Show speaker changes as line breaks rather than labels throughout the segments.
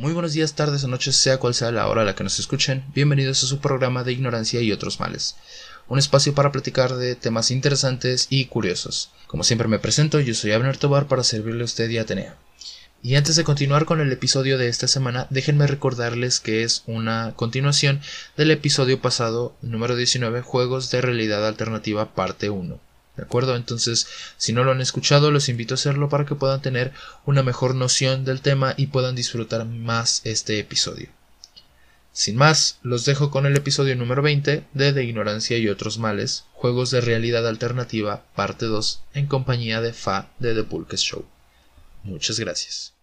Muy buenos días, tardes o noches, sea cual sea la hora a la que nos escuchen. Bienvenidos a su programa de Ignorancia y otros males. Un espacio para platicar de temas interesantes y curiosos. Como siempre me presento, yo soy Abner Tobar para servirle a usted y a Atenea. Y antes de continuar con el episodio de esta semana, déjenme recordarles que es una continuación del episodio pasado número 19, Juegos de Realidad Alternativa parte 1. ¿De acuerdo? Entonces, si no lo han escuchado, los invito a hacerlo para que puedan tener una mejor noción del tema y puedan disfrutar más este episodio. Sin más, los dejo con el episodio número 20 de De Ignorancia y otros males, Juegos de Realidad Alternativa, parte 2, en compañía de Fa de The Pulques Show. Muchas gracias.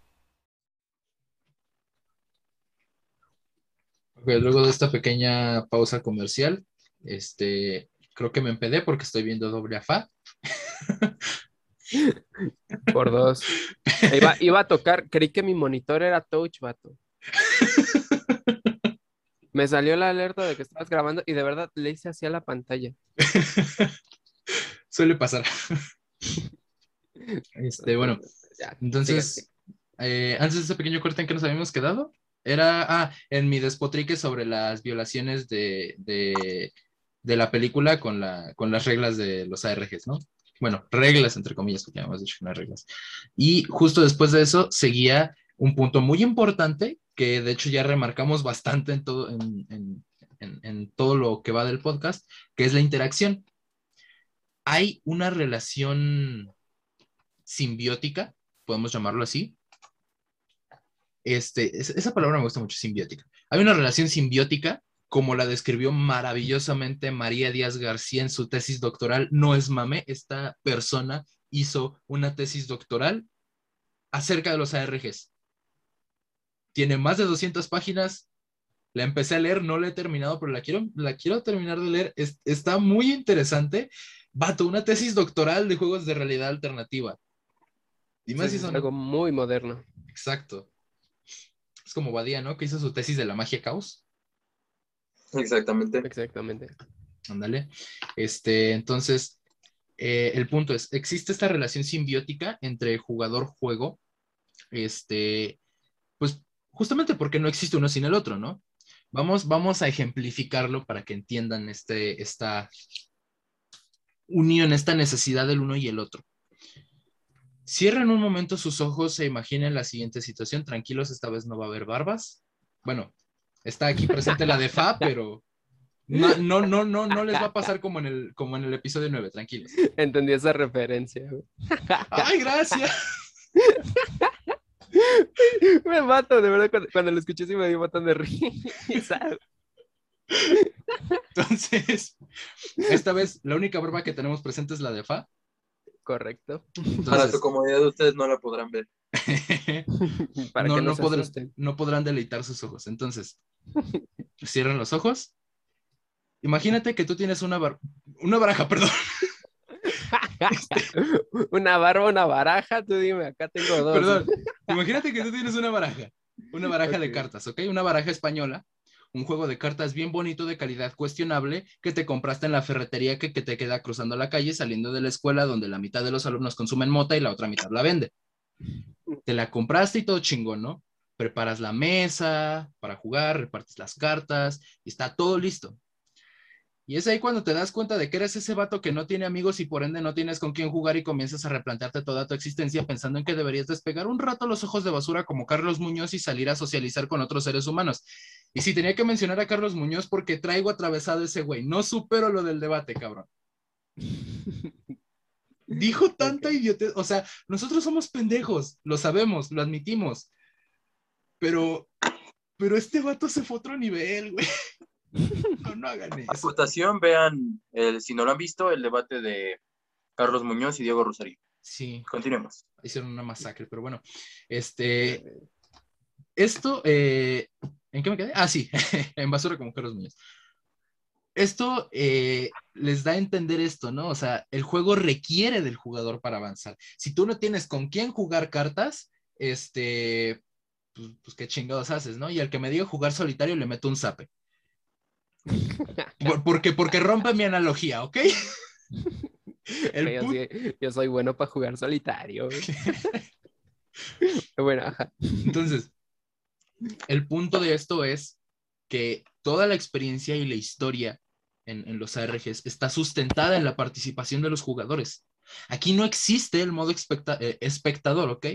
luego de esta pequeña pausa comercial, este, creo que me empedé porque estoy viendo doble a Fa.
Por dos. Iba, iba, a tocar, creí que mi monitor era touch, vato. Me salió la alerta de que estabas grabando y de verdad le hice así a la pantalla.
Suele pasar. Este, bueno, entonces, eh, antes de ese pequeño corte en que nos habíamos quedado, era, ah, en mi despotrique sobre las violaciones de, de, de la película con, la, con las reglas de los ARGs, ¿no? Bueno, reglas, entre comillas, porque ya hemos dicho no reglas. Y justo después de eso seguía un punto muy importante que de hecho ya remarcamos bastante en todo, en, en todo lo que va del podcast, que es la interacción. Hay una relación simbiótica, podemos llamarlo así. Este, esa palabra me gusta mucho, simbiótica. Hay una relación simbiótica como la describió maravillosamente María Díaz García en su tesis doctoral. No es mame, esta persona hizo una tesis doctoral acerca de los ARGs. Tiene más de 200 páginas. La empecé a leer, no la he terminado, pero la quiero, la quiero terminar de leer. está muy interesante. Vato, una tesis doctoral de juegos de realidad alternativa.
Dime si son... Algo muy moderno.
Exacto. Es como Badía, ¿no? Que hizo su tesis de la magia caos.
Exactamente.
Exactamente.
Ándale. Este, entonces, eh, el punto es, existe esta relación simbiótica entre jugador-juego, este, pues justamente porque no existe uno sin el otro, ¿no? Vamos, vamos a ejemplificarlo para que entiendan este, esta unión, esta necesidad del uno y el otro. Cierren un momento sus ojos e imaginen la siguiente situación. Tranquilos, esta vez no va a haber barbas. Bueno, Está aquí presente la de Fa, pero no, no, no, no, no les va a pasar como en el, como en el episodio 9, tranquilos.
Entendí esa referencia.
Ay, gracias.
Me mato, de verdad, cuando, lo escuché sí me dio un montón de risa.
Entonces, esta vez la única barba que tenemos presente es la de Fa.
Correcto.
Para su comodidad ustedes no la podrán ver.
Para no, no, podrán, no podrán deleitar sus ojos. Entonces, cierran los ojos. Imagínate que tú tienes una, una baraja, perdón.
una barba, una baraja, tú dime, acá tengo dos.
Perdón, imagínate que tú tienes una baraja, una baraja de cartas, ¿ok? Una baraja española, un juego de cartas bien bonito, de calidad cuestionable, que te compraste en la ferretería que, que te queda cruzando la calle saliendo de la escuela donde la mitad de los alumnos consumen mota y la otra mitad la vende. Te la compraste y todo chingón, ¿no? preparas la mesa para jugar, repartes las cartas y está todo listo. Y es ahí cuando te das cuenta de que eres ese vato que no tiene amigos y por ende no tienes con quién jugar y comienzas a replantearte toda tu existencia pensando en que deberías despegar un rato los ojos de basura como Carlos Muñoz y salir a socializar con otros seres humanos. Y sí, tenía que mencionar a Carlos Muñoz porque traigo atravesado ese güey. No supero lo del debate, cabrón. Dijo tanta idiotez. O sea, nosotros somos pendejos, lo sabemos, lo admitimos. Pero, pero este vato se fue a otro nivel, güey. No, no hagan eso.
Acotación, vean, el, si no lo han visto, el debate de Carlos Muñoz y Diego Rosario.
Sí.
Continuemos.
Hicieron una masacre, pero bueno. Este. Esto, eh, ¿en qué me quedé? Ah, sí, en basura como Carlos Muñoz. Esto eh, les da a entender esto, ¿no? O sea, el juego requiere del jugador para avanzar. Si tú no tienes con quién jugar cartas, este, pues, pues, qué chingados haces, ¿no? Y al que me diga jugar solitario le meto un zape. porque, porque rompe mi analogía, ¿ok?
yo, soy bueno para jugar solitario. bueno,
Entonces, el punto de esto es que toda la experiencia y la historia en, los ARGs está sustentada en la participación de los jugadores. Aquí no existe el modo especta- eh, espectador, ¿ok?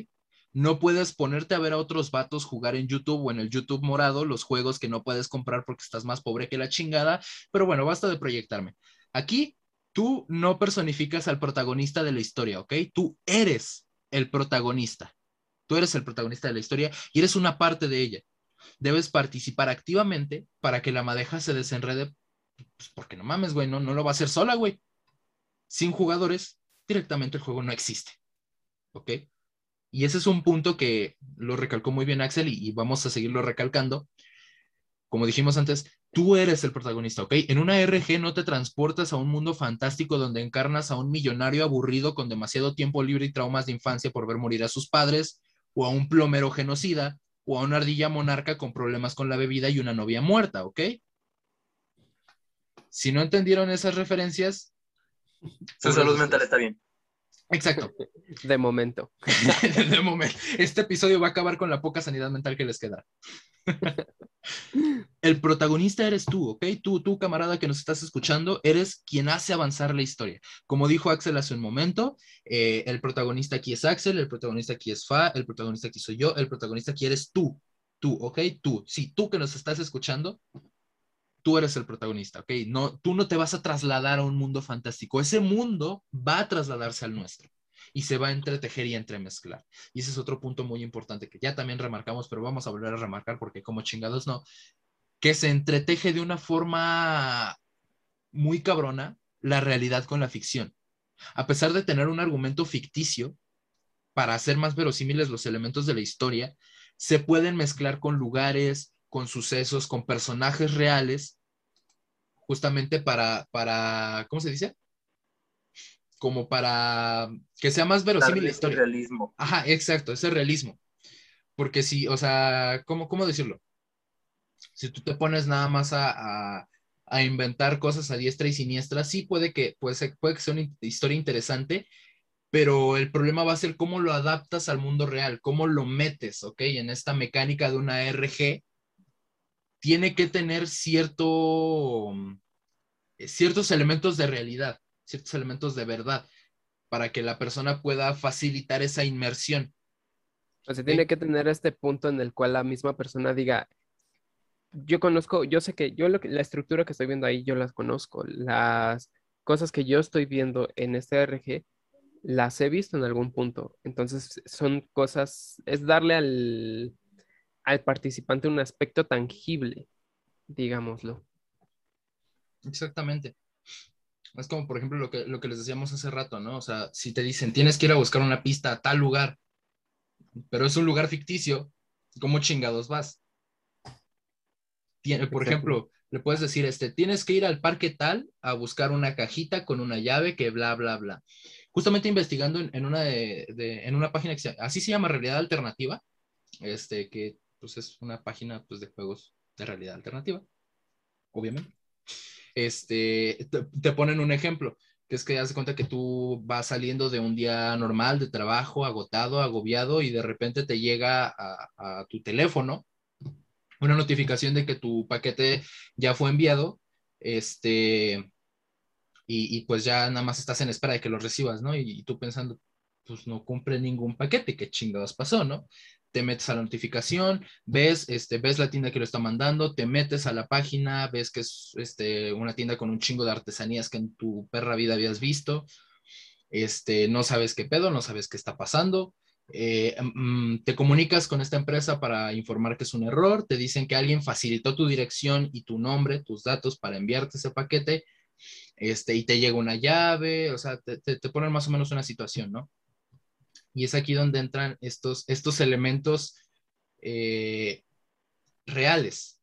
No puedes ponerte a ver a otros vatos jugar en YouTube o en el YouTube morado los juegos que no puedes comprar porque estás más pobre que la chingada. Pero bueno, basta de proyectarme. Aquí tú no personificas al protagonista de la historia, ¿ok? Tú eres el protagonista. Tú eres el protagonista de la historia y eres una parte de ella. Debes participar activamente para que la madeja se desenrede. Pues porque no mames, güey, no, no lo va a hacer sola, güey. Sin jugadores, directamente el juego no existe. ¿Ok? Y ese es un punto que lo recalcó muy bien Axel y, y vamos a seguirlo recalcando. Como dijimos antes, tú eres el protagonista, ¿ok? En una RG no te transportas a un mundo fantástico donde encarnas a un millonario aburrido con demasiado tiempo libre y traumas de infancia por ver morir a sus padres, o a un plomero genocida, o a una ardilla monarca con problemas con la bebida y una novia muerta, ¿ok? Si no entendieron esas referencias,
Su salud mental está bien.
exacto.
De momento.
de momento. Este episodio va a acabar con la poca sanidad mental que les queda. El protagonista eres tú, ¿ok? Tú, tú, camarada que nos estás escuchando, eres quien hace avanzar la historia. Como dijo Axel hace un momento, eh, el protagonista aquí es Axel, el protagonista aquí es Fa, el protagonista aquí soy yo, el protagonista aquí eres tú, tú, ¿ok? Tú, sí, tú que nos estás escuchando, tú eres el protagonista, ¿ok? No, tú no te vas a trasladar a un mundo fantástico, ese mundo va a trasladarse al nuestro y se va a entretejer y entremezclar. Y ese es otro punto muy importante que ya también remarcamos, pero vamos a volver a remarcar porque como chingados no, que se entreteje de una forma muy cabrona la realidad con la ficción. A pesar de tener un argumento ficticio, para hacer más verosímiles los elementos de la historia, se pueden mezclar con lugares, con sucesos, con personajes reales, justamente para, para ¿cómo se dice? Como para que sea más verosímil la historia.
realismo.
Ajá, exacto, ese realismo. Porque si, o sea, ¿cómo, cómo decirlo? Si tú te pones nada más a, a, a inventar cosas a diestra y siniestra, sí puede que, puede, ser- puede que sea una historia interesante, pero el problema va a ser cómo lo adaptas al mundo real, cómo lo metes, ¿ok? En esta mecánica de una RG, tiene que tener cierto, eh, ciertos elementos de realidad, ciertos elementos de verdad, para que la persona pueda facilitar esa inmersión.
O sea, tiene que tener este punto en el cual la misma persona diga, yo conozco, yo sé que yo lo que- la estructura que estoy viendo ahí, yo las conozco. Las cosas que yo estoy viendo en este RG, las he visto en algún punto. Entonces, son cosas, es darle al, al participante un aspecto tangible, digámoslo.
Exactamente. Es como, por ejemplo, lo que, lo que les decíamos hace rato, ¿no? O sea, si te dicen, tienes que ir a buscar una pista a tal lugar, pero es un lugar ficticio, ¿cómo chingados vas? Tiene, por
Exacto.
ejemplo, le puedes decir, este, tienes que ir al parque tal a buscar una cajita con una llave que bla, bla, bla. Justamente investigando en, en una, de, de- en una página que se- así se llama Realidad Alternativa, este, que pues es una página pues, de juegos de realidad alternativa, obviamente este, te, ponen un ejemplo, que es que de cuenta que tú vas saliendo de un día normal de trabajo, agotado, agobiado, y de repente te llega a, tu teléfono una notificación de que tu paquete ya fue enviado, este, y, y pues ya nada más estás en espera de que lo recibas, ¿no? Y tú pensando, pues no cumple ningún paquete, ¿qué chingados pasó, no? Te metes a la notificación, ves, este, ves la tienda que lo está mandando, te metes a la página, ves que es este, una tienda con un chingo de artesanías que en tu perra vida habías visto, este, no sabes qué pedo, no sabes qué está pasando, eh, mm, te comunicas con esta empresa para informar que es un error, te dicen que alguien facilitó tu dirección y tu nombre, tus datos para enviarte ese paquete, este, y te llega una llave, o sea, te, te, te ponen más o menos una situación, ¿no? Y es aquí donde entran estos, estos elementos eh, reales.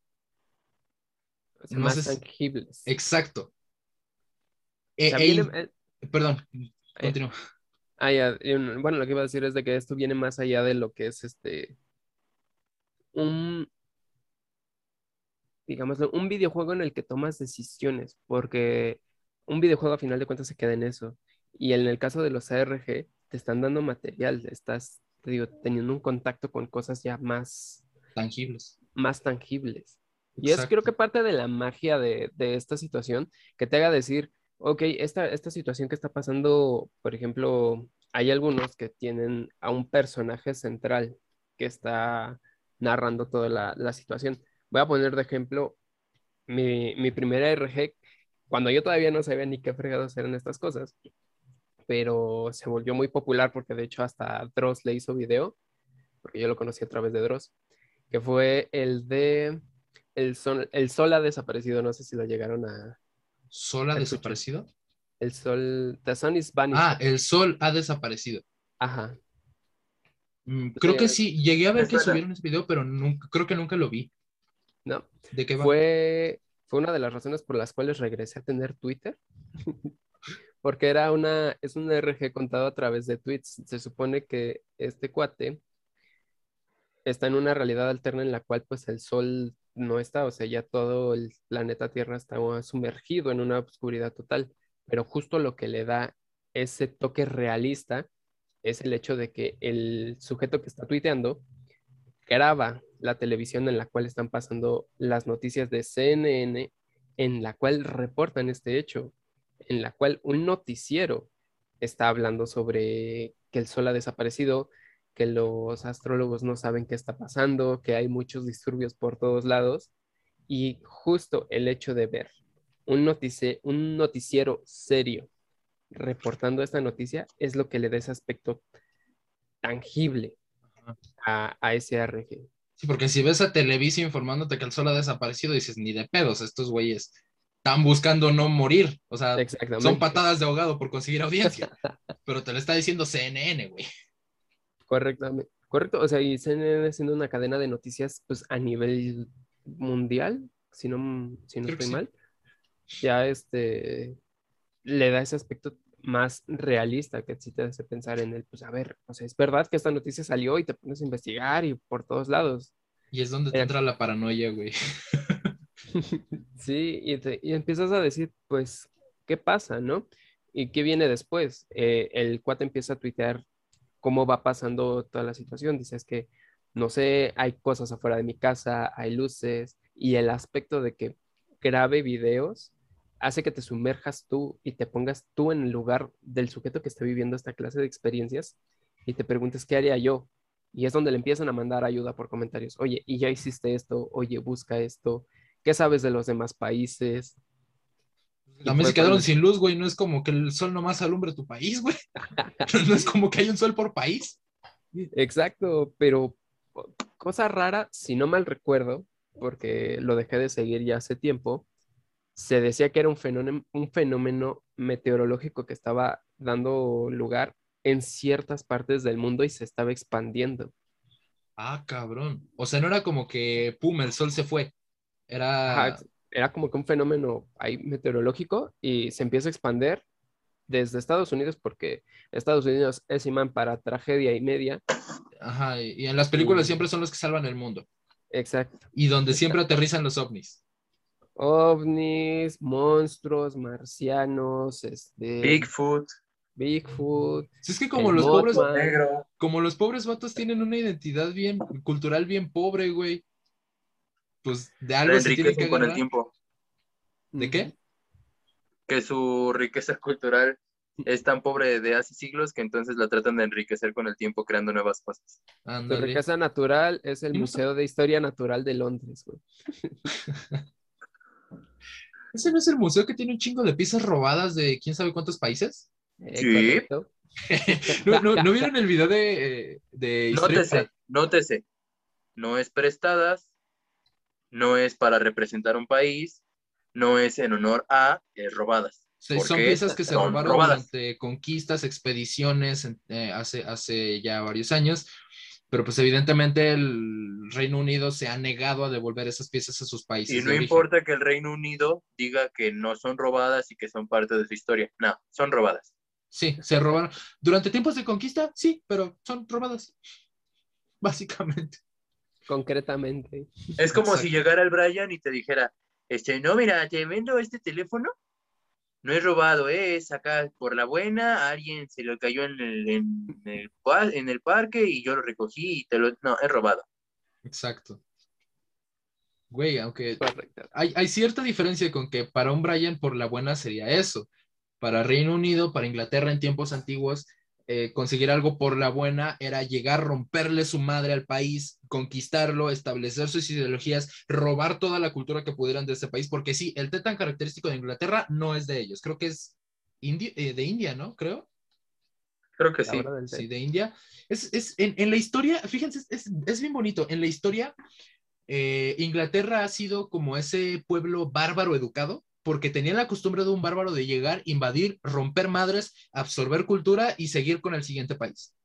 No
más
sé
tangibles.
Exacto.
O
Eh,
sea,
eh, perdón, continúa.
Ah, ya, bueno, lo que iba a decir es de que esto viene más allá de lo que es este un, digámoslo, un videojuego en el que tomas decisiones, porque un videojuego a final de cuentas se queda en eso. Y en el caso de los ARG, te están dando material, estás, te digo, teniendo un contacto con cosas ya más,
tangibles.
más tangibles. Y es creo que parte de la magia de, de esta situación que te haga decir, ok, esta, esta situación que está pasando, por ejemplo, hay algunos que tienen a un personaje central que está narrando toda la, la situación. Voy a poner de ejemplo mi, mi primera RG, cuando yo todavía no sabía ni qué fregados eran estas cosas, pero se volvió muy popular porque de hecho hasta Dross le hizo video, porque yo lo conocí a través de Dross, que fue el de El Sol, el sol ha desaparecido, no sé si lo llegaron a...
¿Sol ha desaparecido?
El sol, The Sun is vanished.
Ah, el sol ha desaparecido.
Ajá.
Mm, creo que sí, llegué a ver que subieron ese video, pero nunca, creo que nunca lo vi.
No,
¿De qué va?
fue, fue una de las razones por las cuales regresé a tener Twitter. Porque era una, es un RG contado a través de tweets. Se supone que este cuate está en una realidad alterna en la cual pues el sol no está, o sea, ya todo el planeta Tierra está sumergido en una oscuridad total. Pero justo lo que le da ese toque realista es el hecho de que el sujeto que está tuiteando graba la televisión en la cual están pasando las noticias de CNN, en la cual reportan este hecho, en la cual un noticiero está hablando sobre que el sol ha desaparecido, que los astrólogos no saben qué está pasando, que hay muchos disturbios por todos lados, y justo el hecho de ver un, notici- un noticiero serio reportando esta noticia es lo que le da ese aspecto tangible a, a ese RG.
Sí, porque si ves a Televisa informándote que el sol ha desaparecido, dices, ni de pedos, estos güeyes están buscando no morir. O sea, son patadas de ahogado por conseguir audiencia. pero te lo está diciendo CNN, güey.
Correctamente. Correcto. O sea, y CNN siendo una cadena de noticias pues a nivel mundial, si no, si no
Creo
estoy
sí.
mal, ya este le da ese aspecto más realista que sí te hace pensar en el, pues a ver, o sea, es verdad que esta noticia salió y te pones a investigar y por todos lados.
Y es donde te
Eh.
entra la paranoia, güey.
Sí, y, empiezas a decir, pues, ¿qué pasa, no? ¿Y qué viene después? Eh, el cuate empieza a tuitear cómo va pasando toda la situación. Dices que, no sé, hay cosas afuera de mi casa, hay luces, y el aspecto de que grabe videos hace que te sumerjas tú y te pongas tú en el lugar del sujeto que está viviendo esta clase de experiencias y te preguntes, ¿qué haría yo? Y es donde le empiezan a mandar ayuda por comentarios. Oye, ¿y ya hiciste esto? Oye, busca esto. ¿Qué sabes de los demás países?
También se quedaron sin luz, güey. No es como que el sol nomás alumbre tu país, güey. No es como que hay un sol por país.
Exacto, pero cosa rara, si no mal recuerdo, porque lo dejé de seguir ya hace tiempo, se decía que era un fenómeno, un fenómeno meteorológico que estaba dando lugar en ciertas partes del mundo y se estaba expandiendo.
Ah, cabrón. O sea, no era como que, pum, el sol se fue. Era...
Ajá, era como que un fenómeno ahí meteorológico y se empieza a expandir desde Estados Unidos porque Estados Unidos es imán para tragedia y media.
Ajá, y en las películas siempre son los que salvan el mundo.
Exacto.
Y donde siempre aterrizan los ovnis.
ovnis, monstruos, marcianos, este,
Bigfoot,
Bigfoot,
Si es que como los pobres,
negro.
como los pobres vatos tienen una identidad bien cultural bien pobre, güey. Pues de algo se que
enriquecen con el tiempo.
¿De qué?
Que su riqueza cultural es tan pobre de hace siglos que entonces la tratan de enriquecer con el tiempo creando nuevas cosas.
Su riqueza natural es el Museo de Historia Natural de Londres, güey.
¿Ese no es el museo que tiene un chingo de piezas robadas de quién sabe cuántos países?
Eh,
Sí.
¿No, no, ¿no vieron el video de, eh, de Historia-
Nótese, nótese. No es prestadas, no es para representar un país, no es en honor a, es robadas.
Sí,
¿Por
son piezas que se robaron
robadas.
durante conquistas, expediciones eh, hace, hace ya varios años, pero pues evidentemente el Reino Unido se ha negado a devolver esas piezas a sus países.
Y no importa que el Reino Unido diga que no son robadas y que son parte de su historia. No, son robadas.
Sí, se robaron. Durante tiempos de conquista, sí, pero son robadas. Básicamente.
Concretamente.
Es como
Exacto.
si llegara el Brian y te dijera, este, no, mira, te vendo este teléfono. No es robado, ¿eh? es acá por la buena, alguien se lo cayó en el, en el, pa- en el parque y yo lo recogí y te lo... No, es robado.
Exacto. Güey, aunque hay, hay cierta diferencia con que para un Brian por la buena sería eso. Para Reino Unido, para Inglaterra en tiempos antiguos, eh, conseguir algo por la buena era llegar, romperle su madre al país, conquistarlo, establecer sus ideologías, robar toda la cultura que pudieran de ese país, porque sí, el té tan característico de Inglaterra no es de ellos, creo que es indi- eh, de India, ¿no? Creo.
Creo que
La
sí.
Sí, de India. Es, es- en, en la historia, fíjense, es, es- es bien bonito. En la historia, eh, Inglaterra ha sido como ese pueblo bárbaro educado, porque tenían la costumbre de un bárbaro de llegar, invadir, romper madres, absorber cultura y seguir con el siguiente país.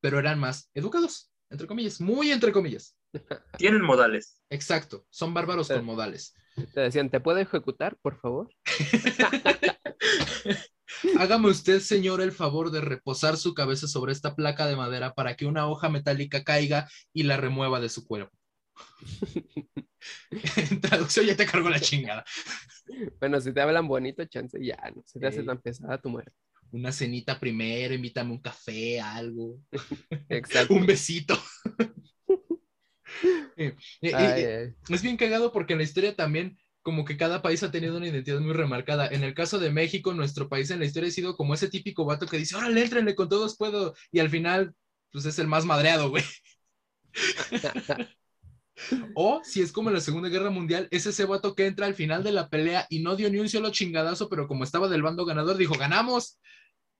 Pero eran más educados, entre comillas, muy entre comillas.
Tienen modales.
Exacto, son bárbaros con modales.
Te decían, ¿te puedo ejecutar, por favor?
Hágame usted, señor, el favor de reposar su cabeza sobre esta placa de madera para que una hoja metálica caiga y la remueva de su cuerpo. En traducción ya te cargo la chingada.
Bueno, si te hablan bonito, chance ya, no se te hace
Ey.
tan pesada tu muerte.
Una cenita primero, invítame un café, algo,
Exacto.
un besito. Eh, eh,
Ay,
eh, es bien cagado porque en la historia también como que cada país ha tenido una identidad muy remarcada. En el caso de México, nuestro país en la historia ha sido como ese típico vato que dice, órale, éntrenle, con todos puedo. Y al final, pues es el más madreado, güey. O si es como en la Segunda Guerra Mundial, es ese vato que entra al final de la pelea y no dio ni un solo chingadazo, pero como estaba del bando ganador, dijo, ganamos,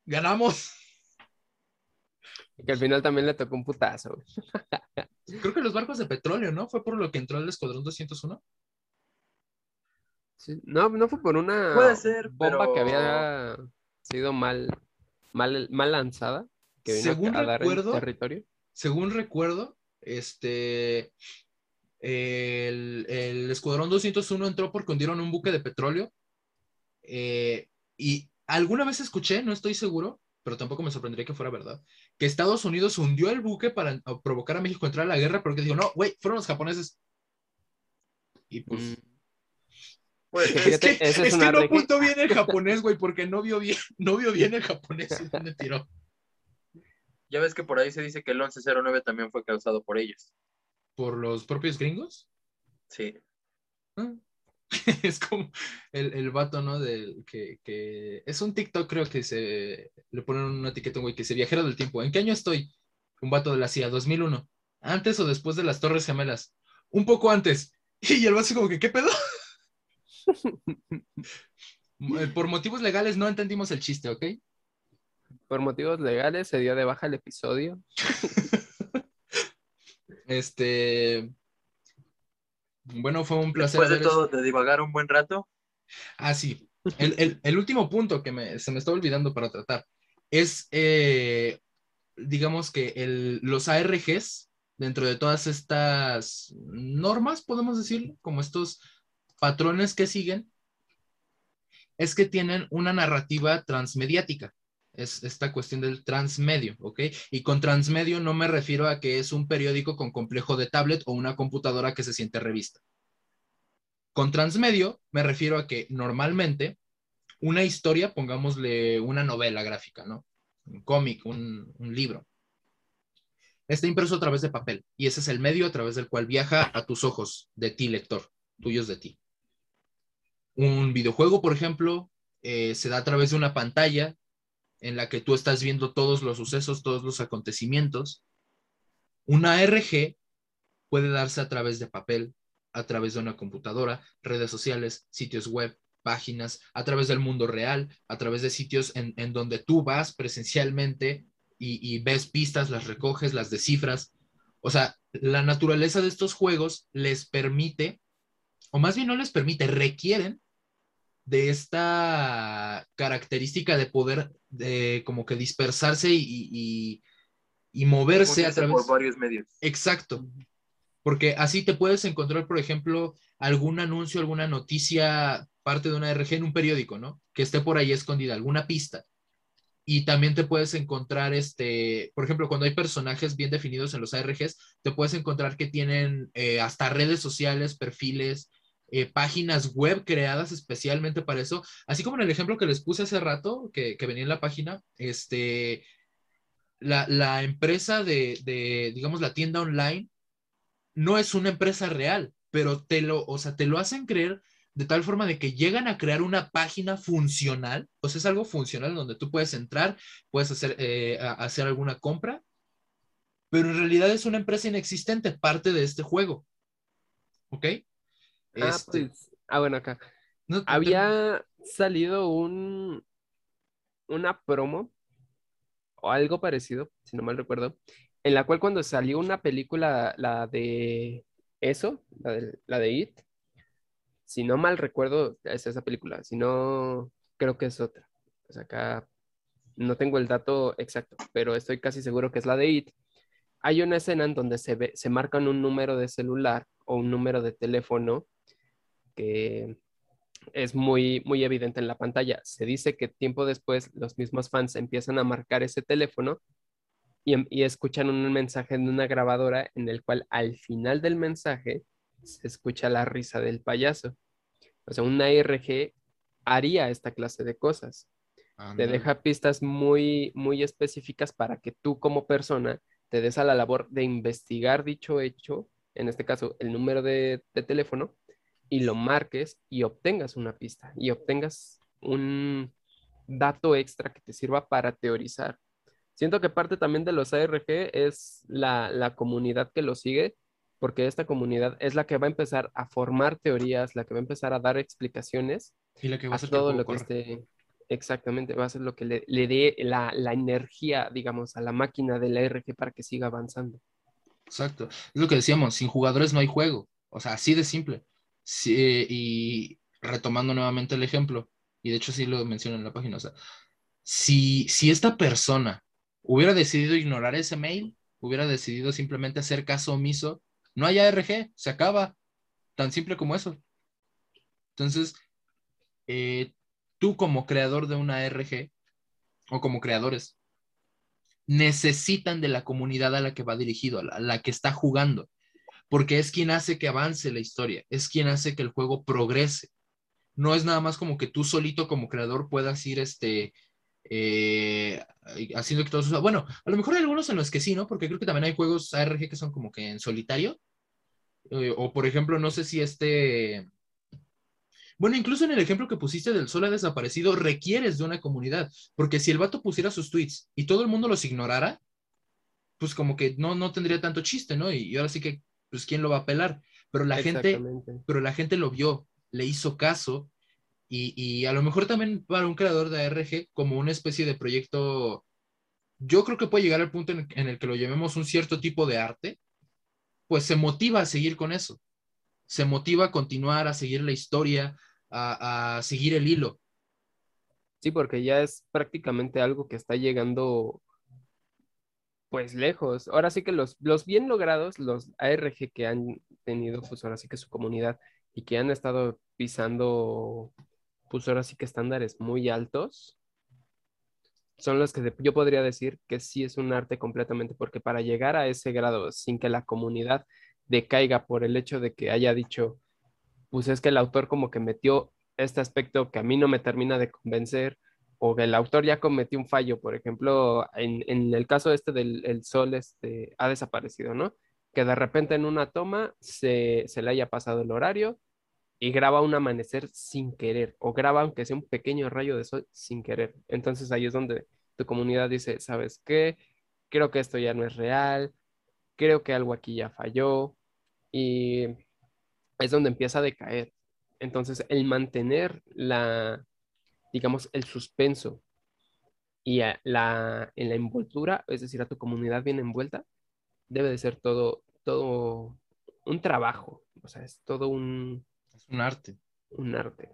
ganamos.
Que al final también le tocó un putazo. güey.
Creo que los barcos de petróleo, ¿no? Fue por lo que entró el Escuadrón 201.
Sí, No, no fue por una
Puede ser,
bomba
pero-
que había sido mal, mal, mal lanzada, que vino
Según
a dar en
recuerdo,
territorio.
según recuerdo, este, el, el Escuadrón 201 entró porque hundieron un buque de petróleo. eh, y alguna vez escuché, no estoy seguro, pero tampoco me sorprendería que fuera verdad, que Estados Unidos hundió el buque para provocar a México a entrar a la guerra, porque dijo, no, güey, fueron los japoneses. Y pues...
Mm,
Pues,
Es
fíjate,
que,
esa es
es
una
que no apuntó bien el japonés, güey, porque no vio bien, no vio bien el japonés y dónde tiró.
ya ves que por ahí se dice que el 1109 también fue causado por ellos.
¿Por los propios gringos?
Sí.
Ah. Es como el, el vato, ¿no? Del que, que es un TikTok, creo que se le ponen una etiqueta, güey, que se viajero del tiempo. ¿En qué año estoy? Un vato de la CIA, 2001. ¿Antes o después de las Torres Gemelas? Un poco antes. Y el vato como que, ¿qué pedo? Por motivos legales no entendimos el chiste, ¿ok?
Por motivos legales se dio de baja el episodio.
Este. Bueno, fue un placer.
Después de todo, de divagar un buen rato.
Ah, sí. El, el- el último punto que me- se me está olvidando para tratar es, eh, digamos que el- los ARGs, dentro de todas estas normas, podemos decir, como estos patrones que siguen, es que tienen una narrativa transmediática. Es esta cuestión del transmedio, ¿ok? Y con transmedio no me refiero a que es un periódico con complejo de tablet o una computadora que se siente revista. Con transmedio me refiero a que normalmente una historia, pongámosle una novela gráfica, ¿no? Un cómic, un, libro, está impreso a través de papel y ese es el medio a través del cual viaja a tus ojos, de ti, lector, tuyos de ti. Un videojuego, por ejemplo, eh, se da a través de una pantalla en la que tú estás viendo todos los sucesos, todos los acontecimientos. Una ARG puede darse a través de papel, a través de una computadora, redes sociales, sitios web, páginas, a través del mundo real, a través de sitios en, en donde tú vas presencialmente y, y ves pistas, las recoges, las descifras. O sea, la naturaleza de estos juegos les permite, o más bien no les permite, requieren de esta característica de poder de como que dispersarse y, y, y moverse a través.
por varios medios.
Exacto. Porque así te puedes encontrar, por ejemplo, algún anuncio, alguna noticia, parte de una RG en un periódico, ¿no? Que esté por ahí escondida, alguna pista. Y también te puedes encontrar, este, por ejemplo, cuando hay personajes bien definidos en los ARGs, te puedes encontrar que tienen eh, hasta redes sociales, perfiles, eh, páginas web creadas especialmente para eso. Así como en el ejemplo que les puse hace rato, que, que venía en la página, este, la, la empresa de, de, digamos, la tienda online no es una empresa real, pero te lo, o sea, te lo hacen creer de tal forma de que llegan a crear una página funcional, o sea, es algo funcional donde tú puedes entrar, puedes hacer, eh, hacer alguna compra, pero en realidad es una empresa inexistente, parte de este juego. ¿Ok?
Ah, este pues, ah bueno, acá. Había salido un, una promo o algo parecido, si no mal recuerdo, en la cual cuando salió una película, la de eso, la de, la de It, si no mal recuerdo, es esa película, si no, creo que es otra. Pues acá no tengo el dato exacto, pero estoy casi seguro que es la de It. Hay una escena en donde se, ve, se marcan un número de celular o un número de teléfono que es muy, muy evidente en la pantalla. Se dice que tiempo después los mismos fans empiezan a marcar ese teléfono y, y, escuchan un mensaje en una grabadora en el cual al final del mensaje se escucha la risa del payaso. O sea, una ARG haría esta clase de cosas. Te deja pistas muy, muy específicas para que tú como persona te des a la labor de investigar dicho hecho, en este caso el número de, de teléfono, y lo marques y obtengas una pista y obtengas un dato extra que te sirva para teorizar. Siento que parte también de los ARG es la, la comunidad que lo sigue, porque esta comunidad es la que va a empezar a formar teorías, la que va a empezar a dar explicaciones
y la que va a,
hacer todo lo que esté. Exactamente, va a ser lo que le, le dé la, la, energía, digamos, a la máquina del ARG para que siga avanzando.
Exacto, es lo que decíamos, sin jugadores no hay juego, o sea, así de simple. Y retomando nuevamente el ejemplo, y de hecho sí lo menciono en la página, o sea, si, si esta persona hubiera decidido ignorar ese mail, hubiera decidido simplemente hacer caso omiso, no hay ARG, se acaba, tan simple como eso. Entonces, eh, tú como creador de una ARG, o como creadores, necesitan de la comunidad a la que va dirigido, a la que está jugando porque es quien hace que avance la historia, es quien hace que el juego progrese. No es nada más como que tú solito como creador puedas ir este, eh, haciendo que todos... Bueno, a lo mejor hay algunos en los que sí, ¿no? Porque creo que también hay juegos ARG que son como que en solitario. Eh, o por ejemplo, no sé si este... Bueno, incluso en el ejemplo que pusiste del sol ha desaparecido, requieres de una comunidad, porque si el vato pusiera sus tweets y todo el mundo los ignorara, pues como que no, no tendría tanto chiste, ¿no? y ahora sí que pues ¿quién lo va a apelar? Pero la gente, pero la gente lo vio, le hizo caso y, a lo mejor también para un creador de ARG como una especie de proyecto, yo creo que puede llegar al punto en, el que lo llamemos un cierto tipo de arte, pues se motiva a seguir con eso, se motiva a continuar, a seguir la historia, a, a seguir el hilo.
Sí, porque ya es prácticamente algo que está llegando pues lejos. Ahora sí que los, los bien logrados, los ARG que han tenido, pues ahora sí que su comunidad y que han estado pisando, pues ahora sí que estándares muy altos, son los que yo podría decir que sí es un arte completamente, porque para llegar a ese grado sin que la comunidad decaiga por el hecho de que haya dicho, pues es que el autor como que metió este aspecto que a mí no me termina de convencer, o el autor ya cometió un fallo, por ejemplo, en, el caso este del sol este, ha desaparecido, ¿no? Que de repente en una toma se, le haya pasado el horario y graba un amanecer sin querer, o graba aunque sea un pequeño rayo de sol sin querer. Entonces ahí es donde tu comunidad dice, ¿sabes qué? Creo que esto ya no es real, creo que algo aquí ya falló, y es donde empieza a decaer. Entonces, el mantener la, digamos, el suspenso y la, en la envoltura, es decir, a tu comunidad bien envuelta, debe de ser todo, todo un trabajo, o sea, es todo un...
Es un arte.
Un arte.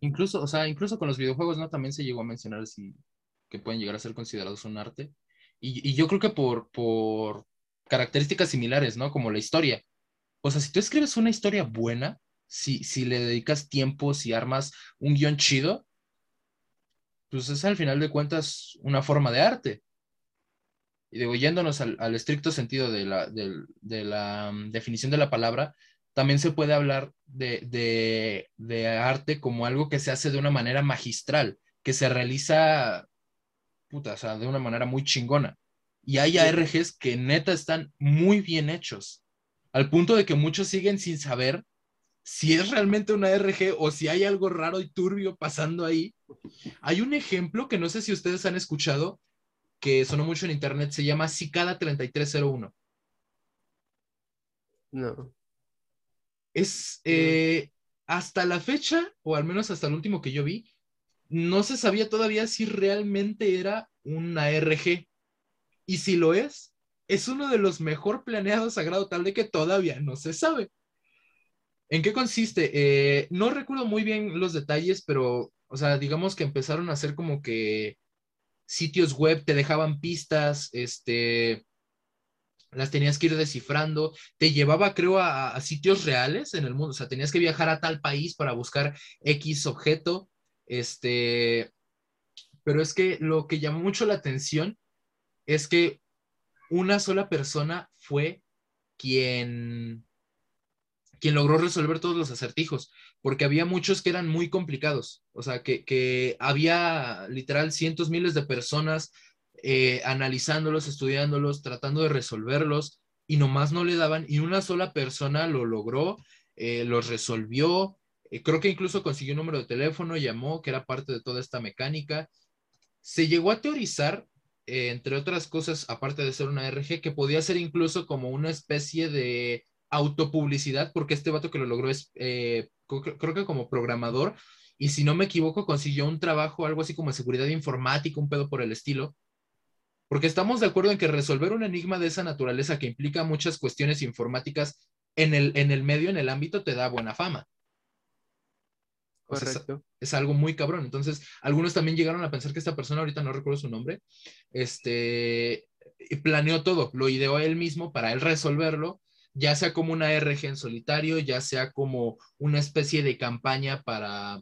Incluso, o sea, incluso con los videojuegos, ¿no? También se llegó a mencionar así que pueden llegar a ser considerados un arte. Y, y yo creo que por, por características similares, ¿no? Como la historia. O sea, si tú escribes una historia buena, si, si le dedicas tiempo, si armas un guion chido, pues es al final de cuentas una forma de arte. Y digo, yéndonos al, estricto sentido de la, la, mm, definición de la palabra, también se puede hablar de, arte como algo que se hace de una manera magistral, que se realiza, puta, o sea, de una manera muy chingona. Y hay ARGs que neta están muy bien hechos. al punto de que muchos siguen sin saber si es realmente una RG o si hay algo raro y turbio pasando ahí. Hay un ejemplo que no sé si ustedes han escuchado, que sonó mucho en internet, se llama Cicada 3301.
No.
Es eh, hasta la fecha, o al menos hasta el último que yo vi, no se sabía todavía si realmente era una RG. Y si lo es, es uno de los mejor planeados a grado tal de que todavía no se sabe. ¿En qué consiste? Eh, no recuerdo muy bien los detalles, pero, o sea, digamos que empezaron a hacer como que sitios web te dejaban pistas, este, las tenías que ir descifrando, te llevaba, creo, a, a, sitios reales en el mundo, o sea, tenías que viajar a tal país para buscar X objeto, este, pero es que lo que llamó mucho la atención es que una sola persona fue quien, quien logró resolver todos los acertijos, porque había muchos que eran muy complicados, o sea, que, que había literal cientos, miles de personas eh, analizándolos, estudiándolos, tratando de resolverlos, y nomás no le daban, y una sola persona lo logró, eh, los resolvió, eh, creo que incluso consiguió un número de teléfono, llamó, que era parte de toda esta mecánica. Se llegó a teorizar eh, entre otras cosas, aparte de ser una RG, que podía ser incluso como una especie de autopublicidad, porque este vato que lo logró es, eh, creo que como programador, y si no me equivoco, consiguió un trabajo, algo así como seguridad informática, un pedo por el estilo. Porque estamos de acuerdo en que resolver un enigma de esa naturaleza que implica muchas cuestiones informáticas en el, en el medio, en el ámbito, te da buena fama.
Correcto.
es, es, algo muy cabrón. Entonces, algunos también llegaron a pensar que esta persona, ahorita no recuerdo su nombre, este, planeó todo, lo ideó él mismo para él resolverlo, ya sea como una RG en solitario, ya sea como una especie de campaña para,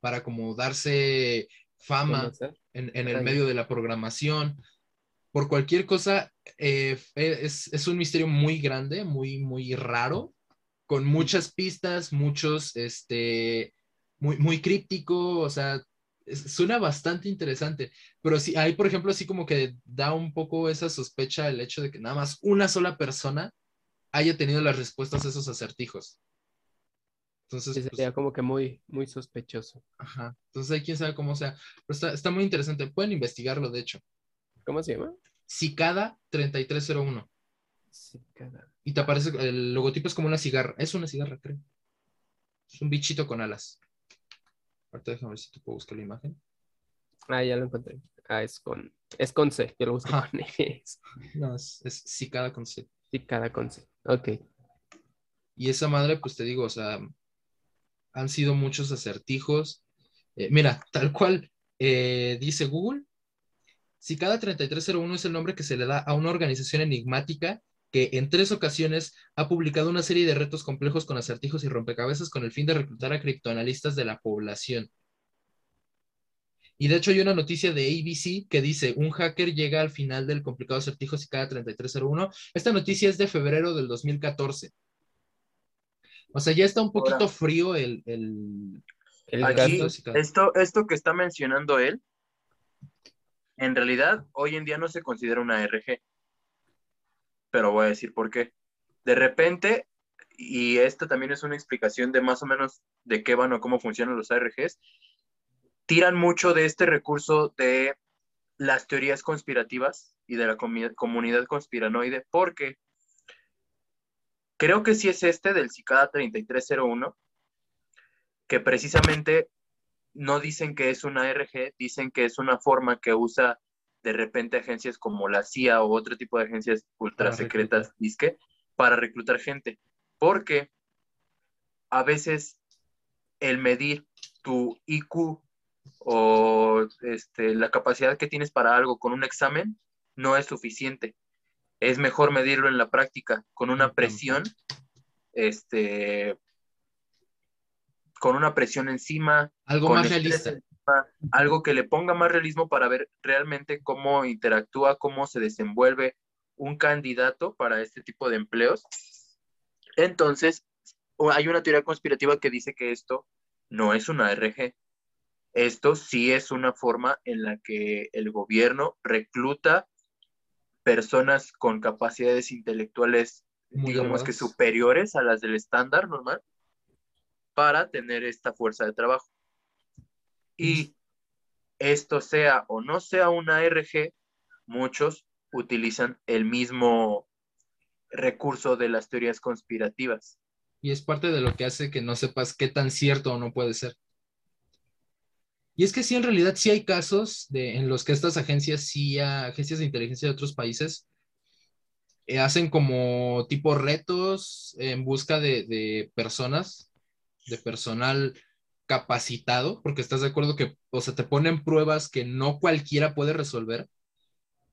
para como darse fama en, en, el medio de la programación. Por cualquier cosa, eh, es, es un misterio muy grande, muy, muy raro con muchas pistas, muchos, este, muy, muy críptico, o sea, es, suena bastante interesante, pero sí, ahí, por ejemplo, así como que da un poco esa sospecha el hecho de que nada más una sola persona haya tenido las respuestas a esos acertijos.
Entonces, sí, sería pues, como que muy, muy sospechoso.
Ajá. Entonces, ahí quién sabe cómo sea. Pero está, está muy interesante. Pueden investigarlo, de hecho.
¿Cómo se llama?
Cicada 3301.
Cicada.
Y te aparece, el logotipo es como una cigarra. Es una cigarra, creo. Es un bichito con alas. Ahorita déjame ver si te puedo buscar la imagen.
Ah, ya lo encontré. Ah, es con, es con C. Yo lo busqué con.
No, es, es cicada con C.
Cicada con C. Ok.
Y esa madre, pues te digo, o sea, han sido muchos acertijos. Eh, mira, tal cual eh, dice Google, Cicada 3301 es el nombre que se le da a una organización enigmática que en tres ocasiones ha publicado una serie de retos complejos con acertijos y rompecabezas con el fin de reclutar a criptoanalistas de la población. Y de hecho hay una noticia de ABC que dice, un hacker llega al final del complicado acertijo Cicada 3301. Esta noticia es de febrero del 2014. O sea, ya está un poquito frío el... el,
el aquí, esto, esto que está mencionando él, en realidad hoy en día no se considera una RG pero voy a decir por qué. De repente, y esta también es una explicación de más o menos de qué van o cómo funcionan los ARGs, tiran mucho de este recurso de las teorías conspirativas y de la comunidad conspiranoide, porque creo que sí es este del Cicada 3301, que precisamente no dicen que es una ARG, dicen que es una forma que usa de repente agencias como la CIA o otro tipo de agencias ultra secretas, disque, para reclutar gente. Porque a veces el medir tu IQ o este, la capacidad que tienes para algo con un examen no es suficiente. Es mejor medirlo en la práctica con una presión, este, con una presión encima.
Algo más realista
algo que le ponga más realismo para ver realmente cómo interactúa, cómo se desenvuelve un candidato para este tipo de empleos. Entonces, hay una teoría conspirativa que dice que esto no es una RG. Esto sí es una forma en la que el gobierno recluta personas con capacidades intelectuales digamos que superiores a las del estándar normal, para tener esta fuerza de trabajo. Y esto sea o no sea una RG, muchos utilizan el mismo recurso de las teorías conspirativas.
Y es parte de lo que hace que no sepas qué tan cierto o no puede ser. Y es que sí, en realidad sí hay casos de, en los que estas agencias, sí, agencias de inteligencia de otros países, eh, hacen como tipo retos en busca de, de, personas, de personal capacitado, porque estás de acuerdo que, o sea, te ponen pruebas que no cualquiera puede resolver.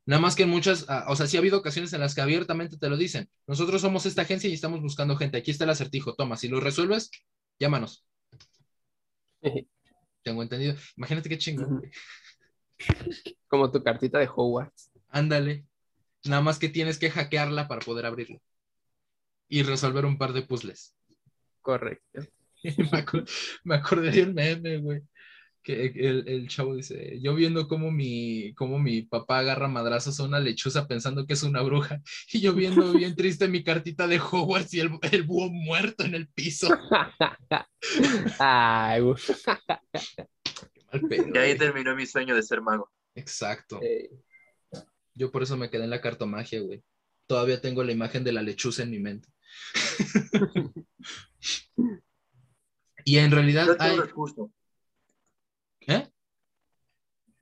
Nada más que en muchas, ah, o sea, sí ha habido ocasiones en las que abiertamente te lo dicen. Nosotros somos esta agencia y estamos buscando gente. Aquí está el acertijo. Toma, si lo resuelves, llámanos. Tengo entendido. Imagínate qué chingón.
Como tu cartita de Hogwarts.
Ándale. Nada más que tienes que hackearla para poder abrirlo. Y resolver un par de puzzles.
Correcto.
me, acordé de un meme, güey. Que el, el, chavo dice, yo viendo cómo mi, cómo mi papá agarra madrazos a una lechuza pensando que es una bruja, y yo viendo bien triste mi cartita de Hogwarts y el, el búho muerto en el piso.
Ay,
y ahí terminó mi sueño de ser mago.
Exacto. Yo por eso me quedé en la cartomagia, güey. Todavía tengo la imagen de la lechuza en mi mente. y en realidad.
¿Eh?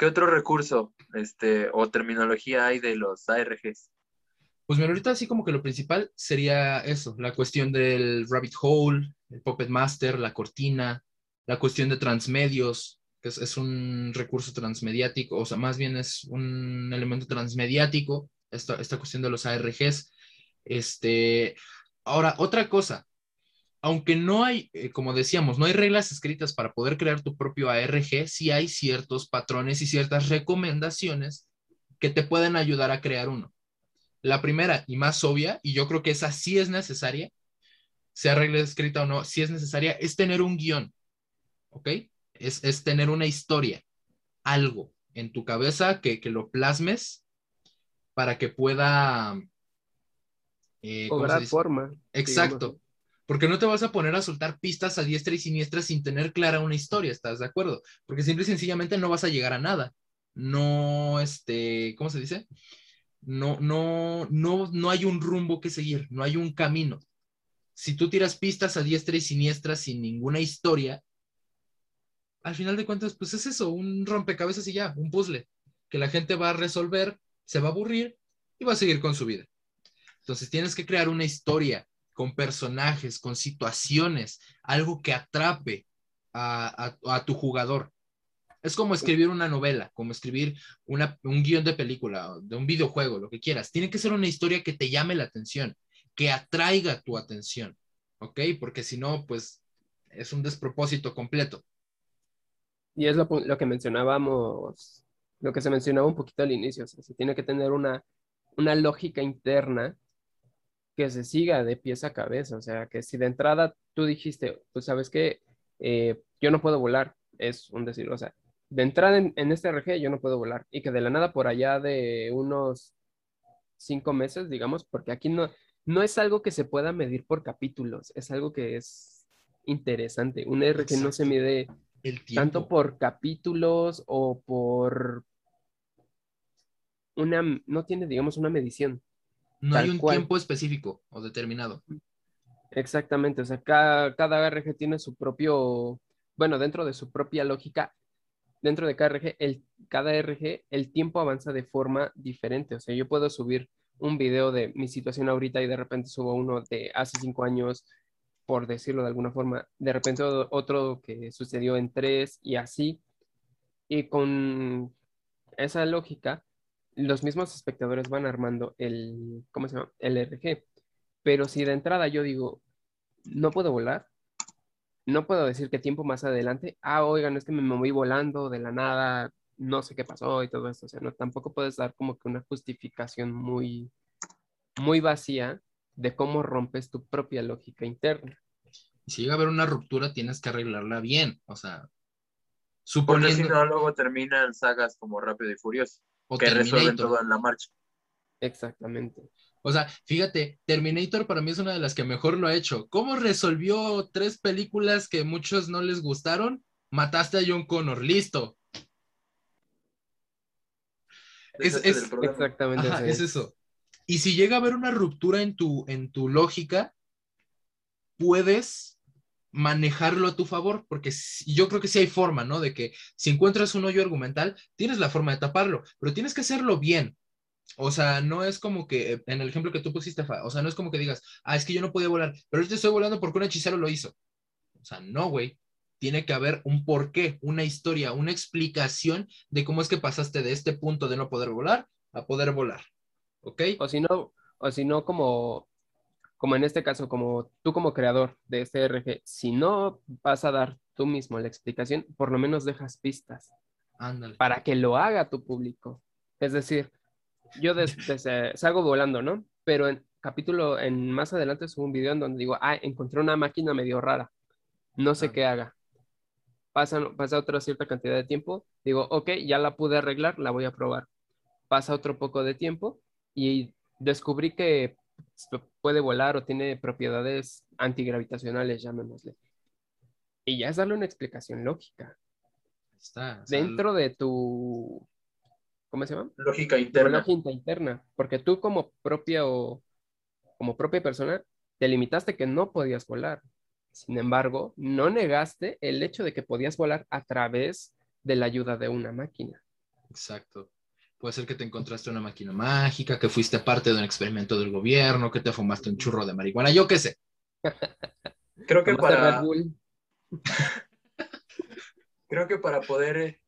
¿Qué otro recurso este, o terminología hay de los ARGs?
Pues mira, ahorita así como que lo principal sería eso, la cuestión del rabbit hole, el puppet master, la cortina, la cuestión de transmedios, que es, un recurso transmediático, o sea, más bien es un elemento transmediático, esta, esta cuestión de los ARGs. Este, ahora, otra cosa, aunque no hay, eh, como decíamos, no hay reglas escritas para poder crear tu propio ARG, sí hay ciertos patrones y ciertas recomendaciones que te pueden ayudar a crear uno. La primera y más obvia, y yo creo que esa sí es necesaria, sea regla escrita o no, si es necesaria, es tener un guion, ¿ok? es, tener una historia, algo en tu cabeza que, lo plasmes para que pueda...
Eh, Cobrar forma.
Exacto. Porque no te vas a poner a soltar pistas a diestra y siniestra sin tener clara una historia, ¿estás de acuerdo? Porque simple y sencillamente no vas a llegar a nada. No, este, ¿cómo se dice? No, no, no, no hay un rumbo que seguir, no hay un camino. Si tú tiras pistas a diestra y siniestra sin ninguna historia, al final de cuentas, pues es eso, un rompecabezas y ya, un puzzle, que la gente va a resolver, se va a aburrir y va a seguir con su vida. Entonces tienes que crear una historia con personajes, con situaciones, algo que atrape a, tu jugador. Es como escribir una novela, como escribir un guion de película, de un videojuego, lo que quieras. Tiene que ser una historia que te llame la atención, que atraiga tu atención, ¿ok? Porque si no, pues es un despropósito completo.
Y es lo, que mencionábamos, lo que se mencionaba un poquito al inicio, o sea, se tiene que tener una lógica interna que se siga de pies a cabeza, o sea, que si de entrada tú dijiste, pues sabes que eh, yo no puedo volar, es un decir, o sea, de entrada en, en, este RG yo no puedo volar, y que de la nada por allá de unos cinco meses, digamos, porque aquí no, no es algo que se pueda medir por capítulos, es algo que es interesante, un RG no se mide tanto por capítulos o por una, no tiene, digamos, una medición.
No hay un tiempo específico o determinado.
Exactamente, o sea, cada, cada RG tiene su propio, bueno, dentro de su propia lógica, dentro de cada RG, el, cada RG, el tiempo avanza de forma diferente. O sea, yo puedo subir un video de mi situación ahorita y de repente subo uno de hace cinco años, por decirlo de alguna forma, de repente otro que sucedió en tres y así. Y con esa lógica, los mismos espectadores van armando el, ¿cómo se llama? El RG. Pero si de entrada yo digo, no puedo volar, no puedo decir qué tiempo más adelante, ah, oigan, es que me moví volando de la nada, no sé qué pasó y todo esto. O sea, no, tampoco puedes dar como que una justificación muy, muy vacía de cómo rompes tu propia lógica interna.
Si llega a haber una ruptura, tienes que arreglarla bien, o sea,
suponiendo... Porque si no, luego terminan sagas como Rápido y Furioso, o que resuelven todo en la marcha.
Exactamente.
O sea, fíjate, Terminator para mí es una de las que mejor lo ha hecho. ¿Cómo resolvió tres películas que muchos no les gustaron? Mataste a John Connor, listo. Es, exactamente es eso. Y si llega a haber una ruptura en tu, en tu lógica, puedes manejarlo a tu favor, porque yo creo que sí hay forma, ¿no? De que si encuentras un hoyo argumental, tienes la forma de taparlo, pero tienes que hacerlo bien. O sea, no es como que, en el ejemplo que tú pusiste, o sea, no es como que digas, ah, es que yo no podía volar, pero te estoy volando porque un hechicero lo hizo. O sea, no, güey. Tiene que haber un porqué, una historia, una explicación de cómo es que pasaste de este punto de no poder volar a poder volar. ¿Ok?
O si no, o si no, como como en este caso, como tú como creador de este RG, si no vas a dar tú mismo la explicación, por lo menos dejas pistas
Ándale.
para que lo haga tu público. Es decir, yo desde, salgo volando, ¿no? Pero en capítulo, en más adelante subo un video en donde digo, ah, encontré una máquina medio rara, no sé qué haga. Pasa, pasa otra cierta cantidad de tiempo, digo, ok, ya la pude arreglar, la voy a probar. Pasa otro poco de tiempo y descubrí que puede volar o tiene propiedades antigravitacionales, llamémosle. Y ya es darle una explicación lógica.
Está.
Dentro de tu. ¿Cómo se llama?
Lógica interna.
Lógica interna. Porque tú, como propia o como propia persona, te limitaste que no podías volar. Sin embargo, no negaste el hecho de que podías volar a través de la ayuda de una máquina.
Exacto. Puede ser que te encontraste una máquina mágica, que fuiste parte de un experimento del gobierno, que te fumaste un churro de marihuana, yo qué sé.
Creo que para... Creo que para poder eh,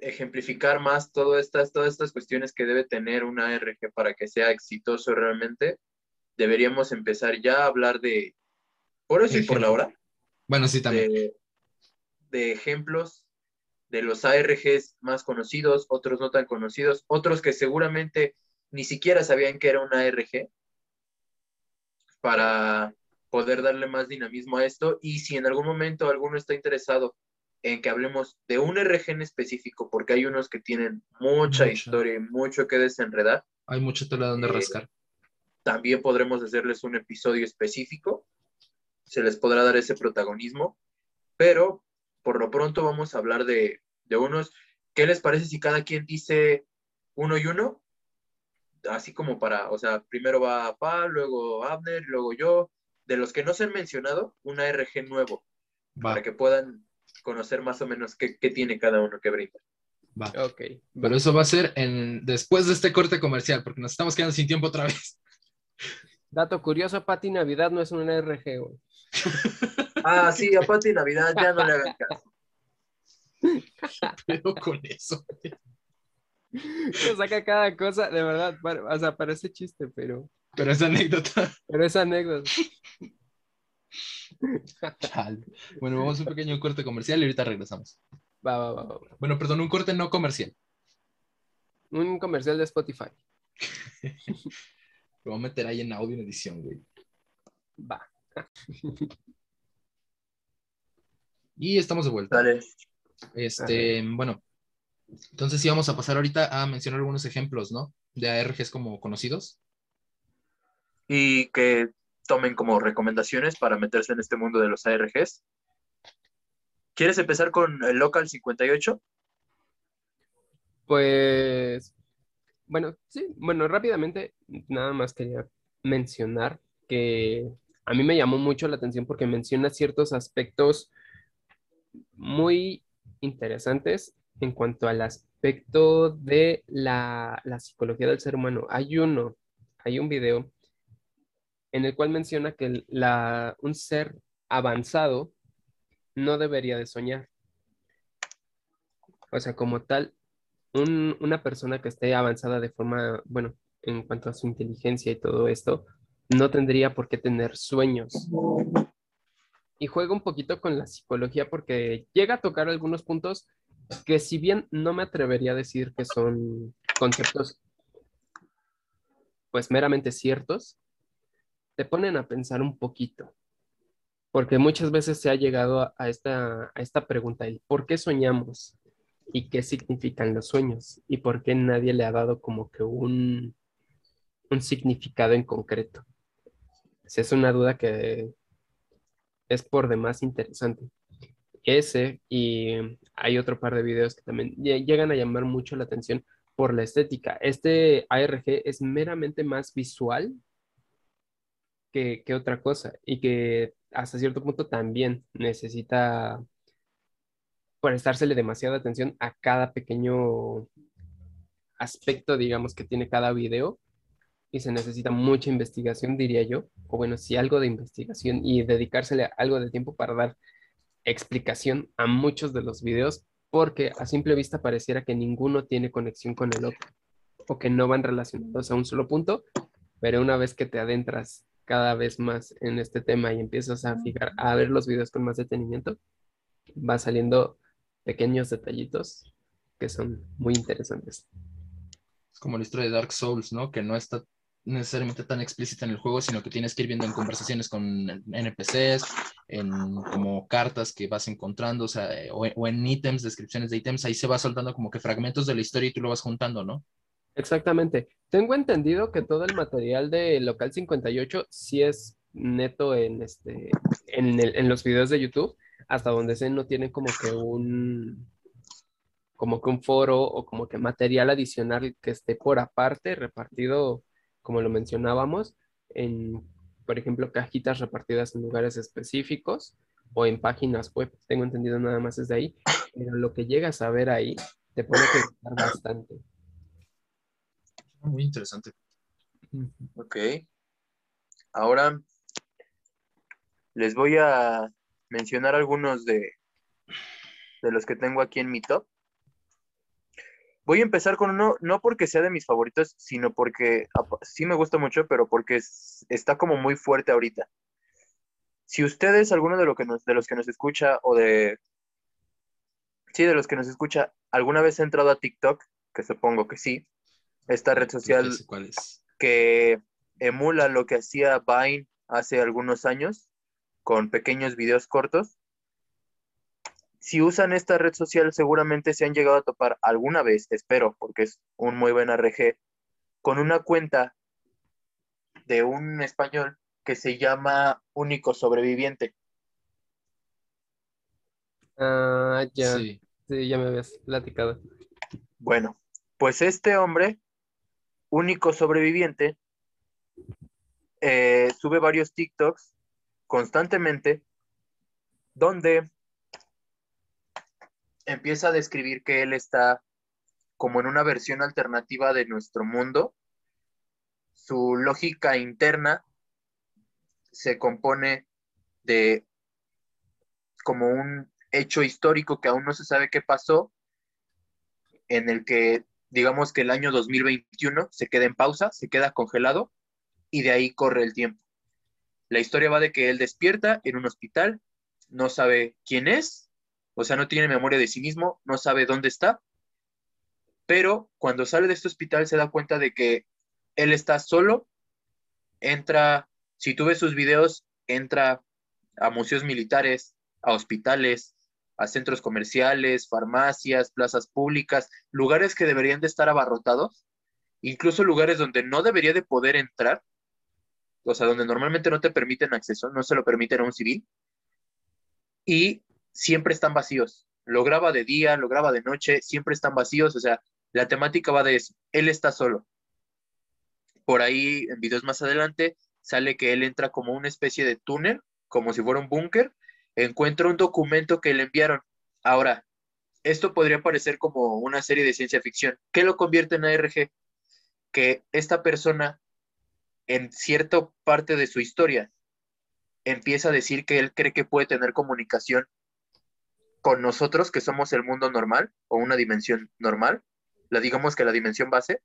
ejemplificar más todas estas, todas estas cuestiones que debe tener una RG para que sea exitoso realmente, deberíamos empezar ya a hablar de, por eso y por la hora.
Bueno, sí, también.
de ejemplos de los ARGs más conocidos, otros no tan conocidos, otros que seguramente ni siquiera sabían que era una ARG, para poder darle más dinamismo a esto. Y si en algún momento alguno está interesado en que hablemos de un RG en específico, porque hay unos que tienen mucha historia y mucho que desenredar.
Hay mucho tela donde eh, rascar.
También podremos hacerles un episodio específico. Se les podrá dar ese protagonismo. Pero por lo pronto vamos a hablar de, unos. ¿Qué les parece si cada quien dice uno y uno? Así como para, o sea, primero va Pa, luego Abner, luego yo. De los que no se han mencionado, una RG nuevo, para que puedan conocer más o menos qué, tiene cada uno que brinda.
Va. Ok. Pero eso va a ser en, después de este corte comercial, porque nos estamos quedando sin tiempo otra vez.
Dato curioso, Pati Navidad no es una RG, güey.
Ah, sí, a Pati Navidad ya no le hagan caso.
Pero con eso.
Se saca cada cosa, de verdad, o sea, parece chiste, pero.
Pero es anécdota.
Pero es anécdota.
Bueno, vamos a un pequeño corte comercial y ahorita regresamos.
Va, va, va, va.
Bueno, perdón, un corte no comercial.
Un comercial de Spotify.
Lo voy a meter ahí en audio en edición, güey.
Va.
Y estamos de vuelta. Este, bueno, entonces sí vamos a pasar ahorita a mencionar algunos ejemplos, ¿no? De ARGs como conocidos.
Y que tomen como recomendaciones para meterse en este mundo de los ARGs. ¿Quieres empezar con el Local 58?
Pues, bueno, sí, bueno, rápidamente, nada más quería mencionar que a mí me llamó mucho la atención porque menciona ciertos aspectos muy interesantes en cuanto al aspecto de la, psicología del ser humano. Hay uno, hay un video en el cual menciona que la, un ser avanzado no debería de soñar. O sea, como tal, una persona que esté avanzada de forma, bueno, en cuanto a su inteligencia y todo esto, no tendría por qué tener sueños. Y juega un poquito con la psicología porque llega a tocar algunos puntos que si bien no me atrevería a decir que son conceptos pues meramente ciertos, te ponen a pensar un poquito. Porque muchas veces se ha llegado a, esta, a esta pregunta, el ¿por qué soñamos? ¿Y qué significan los sueños? ¿Y por qué nadie le ha dado como que un, un significado en concreto. es una duda que es por demás interesante. Ese y hay otro par de videos que también llegan a llamar mucho la atención por la estética. Este ARG es meramente más visual que, que otra cosa y que hasta cierto punto también necesita prestársele demasiada atención a cada pequeño aspecto, digamos, que tiene cada video y se necesita mucha investigación, diría yo, o bueno, sí, algo de investigación y dedicársele algo de tiempo para dar explicación a muchos de los videos, porque a simple vista pareciera que ninguno tiene conexión con el otro o que no van relacionados a un solo punto, pero una vez que te adentras cada vez más en este tema y empiezas a fijar, a ver los videos con más detenimiento, va saliendo pequeños detallitos que son muy interesantes.
Es como la historia de Dark Souls, ¿no? Que no está necesariamente tan explícita en el juego, sino que tienes que ir viendo en conversaciones con NPCs, en como cartas que vas encontrando, o sea, o, o en ítems, descripciones de ítems, ahí se va soltando como que fragmentos de la historia y tú lo vas juntando, ¿no?
Exactamente. Tengo entendido que todo el material de Local 58 sí es neto en, este, en, en los videos de YouTube, hasta donde se no tiene como que un como que un foro o como que material adicional que esté por aparte repartido, como lo mencionábamos, en, por ejemplo, cajitas repartidas en lugares específicos o en páginas web. Tengo entendido nada más desde ahí, pero lo que llegas a ver ahí te pone que gustar bastante.
Muy interesante.
Ok. Ahora les voy a mencionar algunos de, de los que tengo aquí en mi top. Voy a empezar con uno, no porque sea de mis favoritos, sino porque sí me gusta mucho, pero porque está como muy fuerte ahorita. Si ustedes, alguno de, lo que de los que nos escucha o de... Sí, de los que nos escucha, alguna vez ha entrado a TikTok, que supongo que sí, esta red social que emula lo que hacía Vine hace algunos años con pequeños videos cortos. Si usan esta red social, seguramente se han llegado a topar alguna vez, espero, porque es un muy buen RG, con una cuenta de un español que se llama Único Sobreviviente.
Ah, ya. Sí. sí, ya me habías platicado.
Bueno, pues este hombre único sobreviviente, eh, sube varios TikToks constantemente donde empieza a describir que él está como en una versión alternativa de nuestro mundo. Su lógica interna se compone de como un hecho histórico que aún no se sabe qué pasó, en el que digamos que el año 2021 se queda en pausa, se queda congelado y de ahí corre el tiempo. La historia va de que él despierta en un hospital, no sabe quién es, o sea, no tiene memoria de sí mismo, no sabe dónde está, pero cuando sale de este hospital se da cuenta de que él está solo, entra, si tú ves sus videos, entra a museos militares, a hospitales, a centros comerciales, farmacias, plazas públicas, lugares que deberían de estar abarrotados, incluso lugares donde no debería de poder entrar, o sea, donde normalmente no te permiten acceso, no se lo permiten a un civil, y siempre están vacíos. Lo graba de día, lo graba de noche, siempre están vacíos, o sea, la temática va de eso, él está solo. Por ahí, en videos más adelante, sale que él entra como una especie de túnel, como si fuera un búnker, encuentra un documento que le enviaron. Ahora, esto podría parecer como una serie de ciencia ficción. ¿Qué lo convierte en ARG? Que esta persona, en cierta parte de su historia, empieza a decir que él cree que puede tener comunicación con nosotros, que somos el mundo normal o una dimensión normal, la digamos que la dimensión base,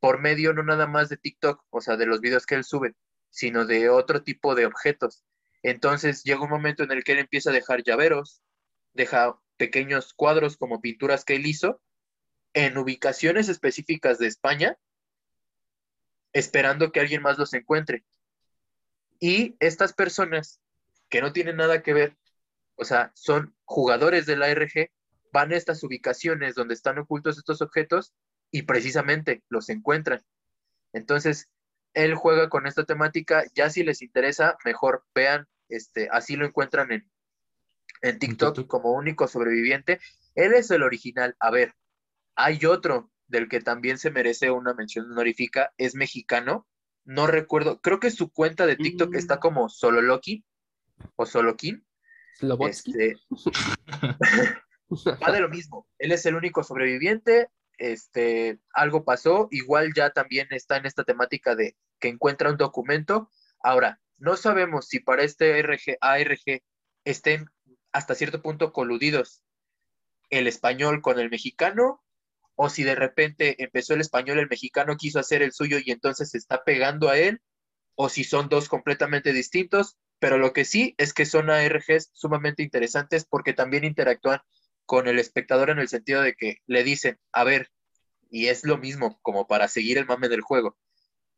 por medio no nada más de TikTok, o sea, de los videos que él sube, sino de otro tipo de objetos. Entonces llega un momento en el que él empieza a dejar llaveros, deja pequeños cuadros como pinturas que él hizo en ubicaciones específicas de España, esperando que alguien más los encuentre. Y estas personas que no tienen nada que ver, o sea, son jugadores de la ARG, van a estas ubicaciones donde están ocultos estos objetos y precisamente los encuentran. Entonces, él juega con esta temática. Ya si les interesa, mejor vean, este, así lo encuentran en, en TikTok como único sobreviviente. Él es el original. A ver, hay otro del que también se merece una mención honorífica, es mexicano. No recuerdo, creo que su cuenta de TikTok está mm. como Solo Loki o Solo King. Este, va de lo mismo. Él es el único sobreviviente. Este, algo pasó. Igual ya también está en esta temática de que encuentra un documento. Ahora, no sabemos si para este ARG, ARG estén hasta cierto punto coludidos el español con el mexicano o si de repente empezó el español, el mexicano quiso hacer el suyo y entonces se está pegando a él, o si son dos completamente distintos, pero lo que sí es que son ARGs sumamente interesantes porque también interactúan con el espectador en el sentido de que le dicen, a ver, y es lo mismo como para seguir el mame del juego,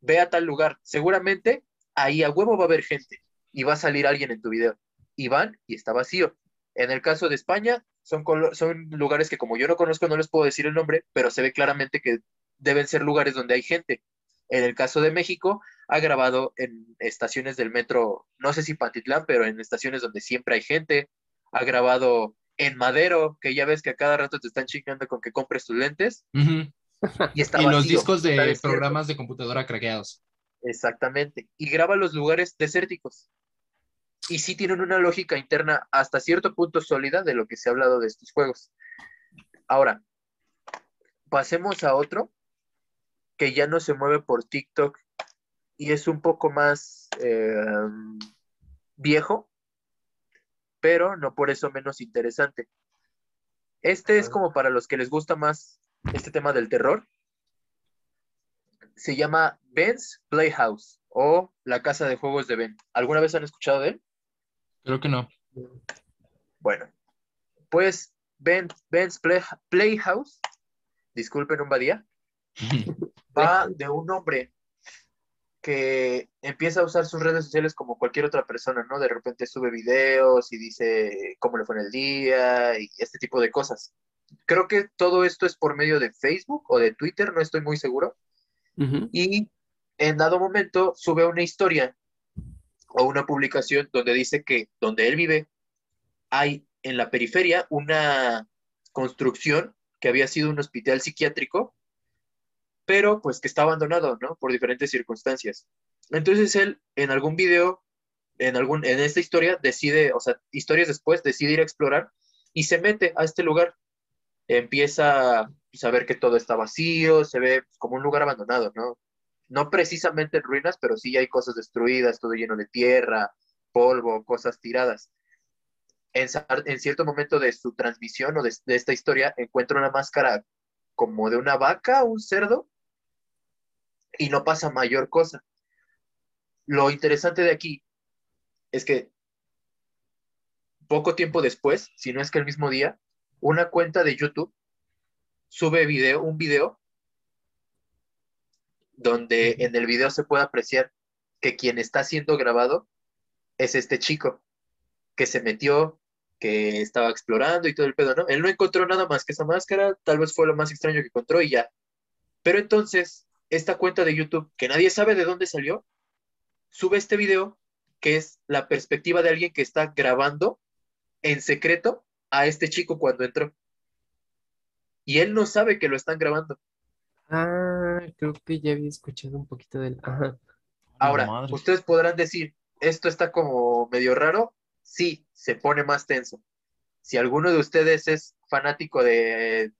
ve a tal lugar, seguramente ahí a huevo va a haber gente y va a salir alguien en tu video. Y van y está vacío. En el caso de España, son, son lugares que como yo no conozco no les puedo decir el nombre, pero se ve claramente que deben ser lugares donde hay gente. En el caso de México, ha grabado en estaciones del metro, no sé si Pantitlán, pero en estaciones donde siempre hay gente. Ha grabado en Madero, que ya ves que a cada rato te están chingando con que compres tus lentes.
Y, está y los discos de programas de computadora craqueados.
Exactamente. Y graba los lugares desérticos y sí tienen una lógica interna hasta cierto punto sólida de lo que se ha hablado de estos juegos. Ahora, pasemos a otro que ya no se mueve por TikTok y es un poco más eh, viejo, pero no por eso menos interesante. Este es como para los que les gusta más este tema del terror. Se llama Ben's Playhouse o La Casa de Juegos de Ben. ¿Alguna vez han escuchado de él?
Creo que no.
Bueno, pues ben, Ben's Playhouse, disculpen un badía, va de un hombre que empieza a usar sus redes sociales como cualquier otra persona, ¿no? De repente sube videos y dice cómo le fue en el día y este tipo de cosas. Creo que todo esto es por medio de Facebook o de Twitter, no estoy muy seguro. Y en dado momento sube una historia o una publicación donde dice que donde él vive hay en la periferia una construcción que había sido un hospital psiquiátrico, pero pues que está abandonado, ¿no? Por diferentes circunstancias. Entonces él en algún video, en, algún, en esta historia, decide, o sea, historias después, decide ir a explorar y se mete a este lugar. Empieza a saber que todo está vacío, se ve como un lugar abandonado, ¿no? no precisamente en ruinas, pero sí hay cosas destruidas, todo lleno de tierra, polvo, cosas tiradas. En, cierto momento de su transmisión o de, esta historia, encuentra una máscara como de una vaca, un cerdo, y no pasa mayor cosa. Lo interesante de aquí es que poco tiempo después, si no es que el mismo día, una cuenta de YouTube sube video, un video donde en el video se puede apreciar que quien está siendo grabado es este chico que se metió, que estaba explorando y todo el pedo, ¿no? Él no encontró nada más que esa máscara, tal vez fue lo más extraño que encontró y ya. Pero entonces, esta cuenta de YouTube, que nadie sabe de dónde salió, sube este video que es la perspectiva de alguien que está grabando en secreto a este chico cuando entró. Y él no sabe que lo están grabando.
Ah, creo que ya había escuchado un poquito del.
Ahora, ustedes podrán decir, esto está como medio raro. Sí, se pone más tenso. Si alguno de ustedes es fanático de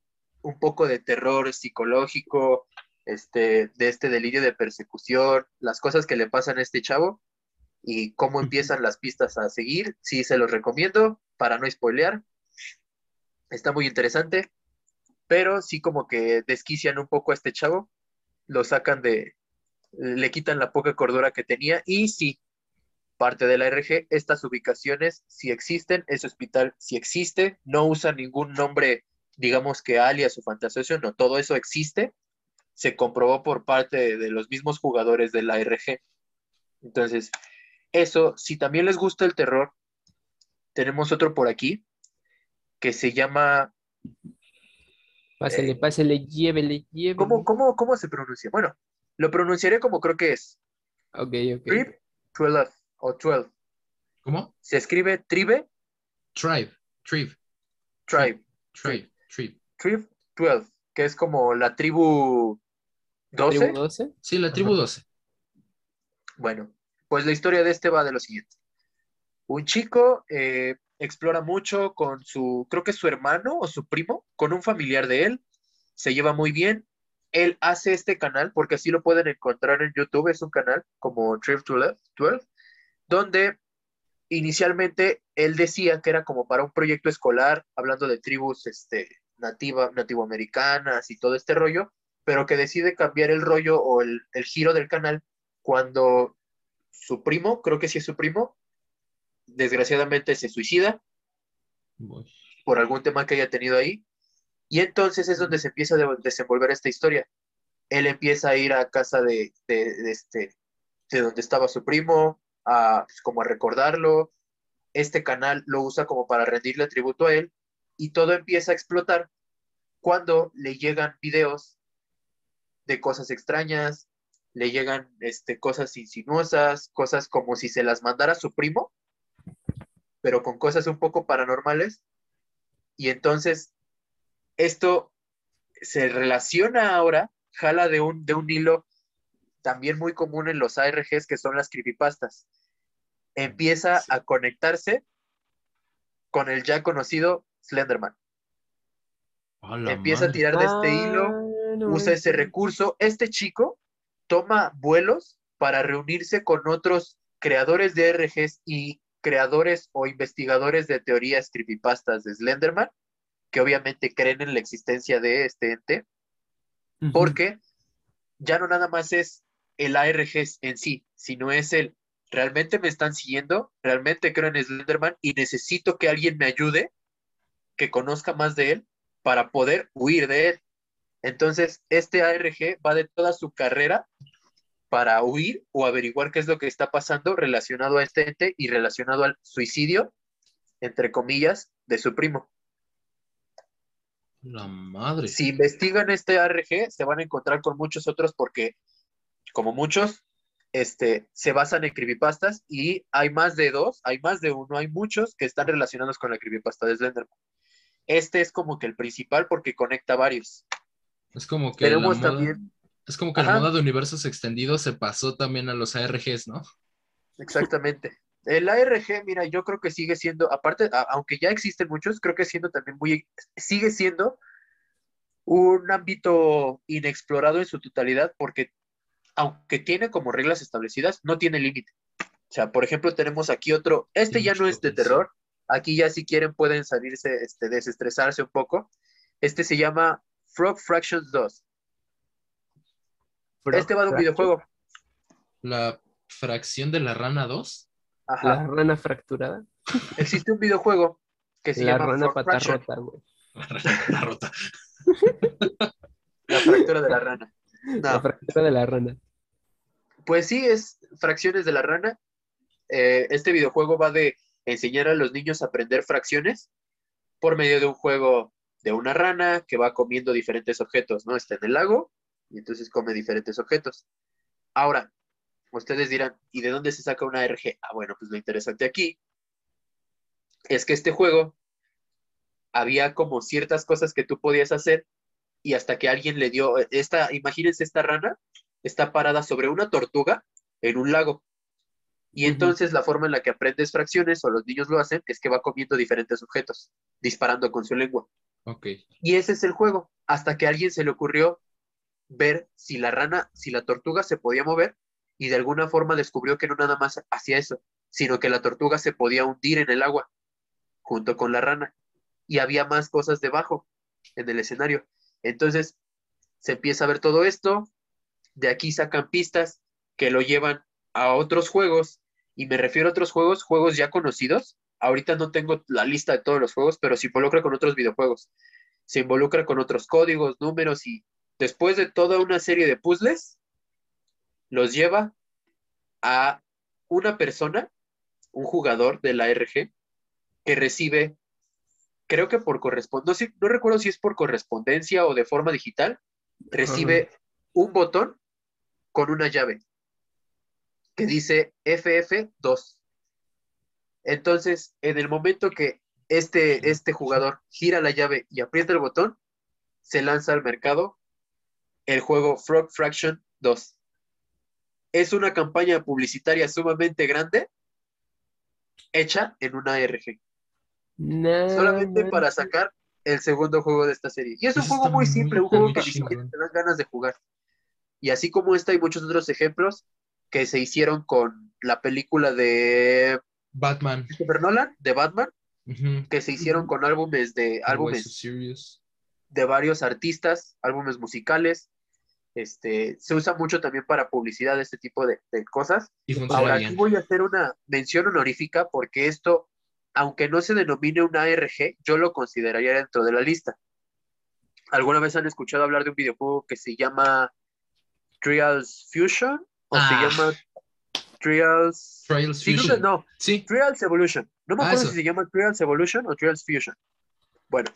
un poco de terror psicológico, este, de este delirio de persecución, las cosas que le pasan a este chavo y cómo empiezan las pistas a seguir, sí se los recomiendo para no spoilear. Está muy interesante pero sí como que desquician un poco a este chavo, lo sacan de, le quitan la poca cordura que tenía y sí, parte de la RG, estas ubicaciones sí existen, ese hospital sí existe, no usa ningún nombre, digamos que alias o fantasioso, no, todo eso existe, se comprobó por parte de los mismos jugadores de la RG. Entonces, eso, si también les gusta el terror, tenemos otro por aquí que se llama
Pásele, eh, pásele, llévele, llévele.
¿Cómo, cómo, cómo se pronuncia? Bueno, lo pronunciaré como creo que es.
Ok, ok.
Tribe, 12 o 12.
¿Cómo?
Se escribe tribe.
Tribe, tribe.
Tribe.
Tribe, tribe.
Tribe 12, que es como la tribu 12.
¿Tribu 12?
Sí, la tribu 12.
Bueno, pues la historia de este va de lo siguiente. Un chico eh, explora mucho con su, creo que su hermano o su primo, con un familiar de él, se lleva muy bien. Él hace este canal, porque así lo pueden encontrar en YouTube, es un canal como Trip 12, 12 donde inicialmente él decía que era como para un proyecto escolar, hablando de tribus este, nativa, nativoamericanas y todo este rollo, pero que decide cambiar el rollo o el, el giro del canal cuando su primo, creo que sí es su primo, desgraciadamente se suicida por algún tema que haya tenido ahí. Y entonces es donde se empieza a desenvolver esta historia. Él empieza a ir a casa de, este, de donde estaba su primo, a, pues, como a recordarlo. Este canal lo usa como para rendirle tributo a él y todo empieza a explotar cuando le llegan videos de cosas extrañas, le llegan este, cosas insinuosas, cosas como si se las mandara su primo pero con cosas un poco paranormales. Y entonces, esto se relaciona ahora, jala de un, de un hilo también muy común en los ARGs, que son las creepypastas. Empieza a conectarse con el ya conocido Slenderman. Empieza a tirar de este hilo, usa ese recurso. Este chico toma vuelos para reunirse con otros creadores de RGs y creadores o investigadores de teorías creepypastas de Slenderman, que obviamente creen en la existencia de este ente, porque ya no nada más es el ARG en sí, sino es el, realmente me están siguiendo, realmente creo en Slenderman y necesito que alguien me ayude, que conozca más de él, para poder huir de él. Entonces, este ARG va de toda su carrera para huir o averiguar qué es lo que está pasando relacionado a este ente y relacionado al suicidio, entre comillas, de su primo.
La madre.
Si investigan este ARG, se van a encontrar con muchos otros porque, como muchos, este, se basan en creepypastas y hay más de dos, hay más de uno, hay muchos que están relacionados con la creepypasta de Slenderman. Este es como que el principal porque conecta varios.
Es como que Tenemos también es como que la moda de universos extendidos se pasó también a los ARGs, ¿no?
Exactamente. El ARG, mira, yo creo que sigue siendo, aparte, aunque ya existen muchos, creo que siendo también muy, sigue siendo un ámbito inexplorado en su totalidad, porque aunque tiene como reglas establecidas, no tiene límite. O sea, por ejemplo, tenemos aquí otro, este ya no es de terror, aquí ya si quieren pueden salirse, este, desestresarse un poco. Este se llama Frog Fractions 2 este va de un videojuego.
La fracción de la rana 2.
Ajá. La rana fracturada.
Existe un videojuego que se
la
llama
rana pata rota, güey.
La rota.
la fractura de la rana.
La fractura de la rana.
Pues sí, es fracciones de la rana. Eh, este videojuego va de enseñar a los niños a aprender fracciones por medio de un juego de una rana que va comiendo diferentes objetos, ¿no? Está en el lago y entonces come diferentes objetos. Ahora, ustedes dirán, ¿y de dónde se saca una RG? Ah, bueno, pues lo interesante aquí es que este juego había como ciertas cosas que tú podías hacer y hasta que alguien le dio esta, imagínense esta rana, está parada sobre una tortuga en un lago. Y entonces la forma en la que aprendes fracciones o los niños lo hacen es que va comiendo diferentes objetos, disparando con su lengua. Y ese es el juego, hasta que a alguien se le ocurrió ver si la rana, si la tortuga se podía mover y de alguna forma descubrió que no nada más hacía eso, sino que la tortuga se podía hundir en el agua junto con la rana y había más cosas debajo en el escenario. Entonces se empieza a ver todo esto, de aquí sacan pistas que lo llevan a otros juegos y me refiero a otros juegos, juegos ya conocidos. Ahorita no tengo la lista de todos los juegos, pero se involucra con otros videojuegos. Se involucra con otros códigos, números y después de toda una serie de puzzles, los lleva a una persona, un jugador de la RG, que recibe, creo que por correspondencia, no, recuerdo si es por correspondencia o de forma digital, recibe un botón con una llave. que dice FF2. Entonces, en el momento que este, este jugador gira la llave y aprieta el botón, se lanza al mercado el juego Frog Fraction 2. Es una campaña publicitaria sumamente grande hecha en una ARG. Solamente para sacar el segundo juego de esta serie. Y es un juego muy simple, un juego que te das ganas de jugar. Y así como esta hay muchos otros ejemplos que se hicieron con la película de
Batman.
Christopher Nolan, de Batman, que se hicieron con álbumes de álbumes de varios artistas, álbumes musicales. Este, se usa mucho también para publicidad, este tipo de, cosas. Ahora aquí voy a hacer una mención honorífica porque esto, aunque no se denomine una ARG, yo lo consideraría dentro de la lista. ¿Alguna vez han escuchado hablar de un videojuego que se llama Trials Fusion? ¿O se ah. llama Trials...
Trials Fusion?
No, sí. Trials Evolution. No me ah, acuerdo si se llama Trials Evolution o Trials Fusion. Bueno.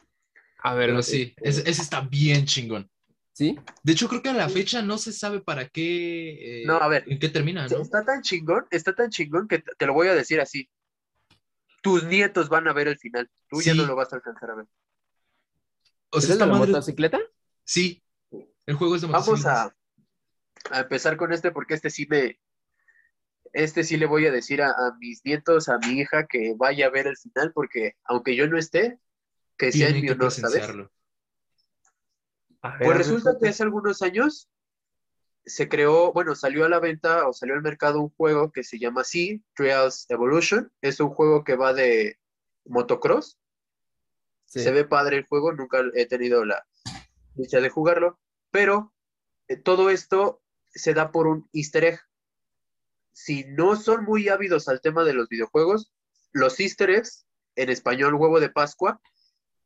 A ver, sí, ese, está bien chingón.
¿Sí?
De hecho, creo que a la fecha no se sabe para qué.
Eh, no, a ver.
¿En qué termina, no?
Está tan chingón, está tan chingón que te lo voy a decir así. Tus nietos van a ver el final. Tú ya no lo vas a alcanzar a ver.
O sea, ¿Es la motocicleta?
Sí. El juego es de
Vamos a, a empezar con este porque este sí me, este sí le voy a decir a, mis nietos, a mi hija, que vaya a ver el final, porque aunque yo no esté, que sea en mi honor, ¿sabes? pues resulta que hace algunos años se creó, bueno, salió a la venta o salió al mercado un juego que se llama así, Trials Evolution. Es un juego que va de motocross. Se ve padre el juego, nunca he tenido la dicha de jugarlo, pero eh, todo esto se da por un easter egg si no son muy ávidos al tema de los videojuegos, los easter eggs, en español huevo de Pascua,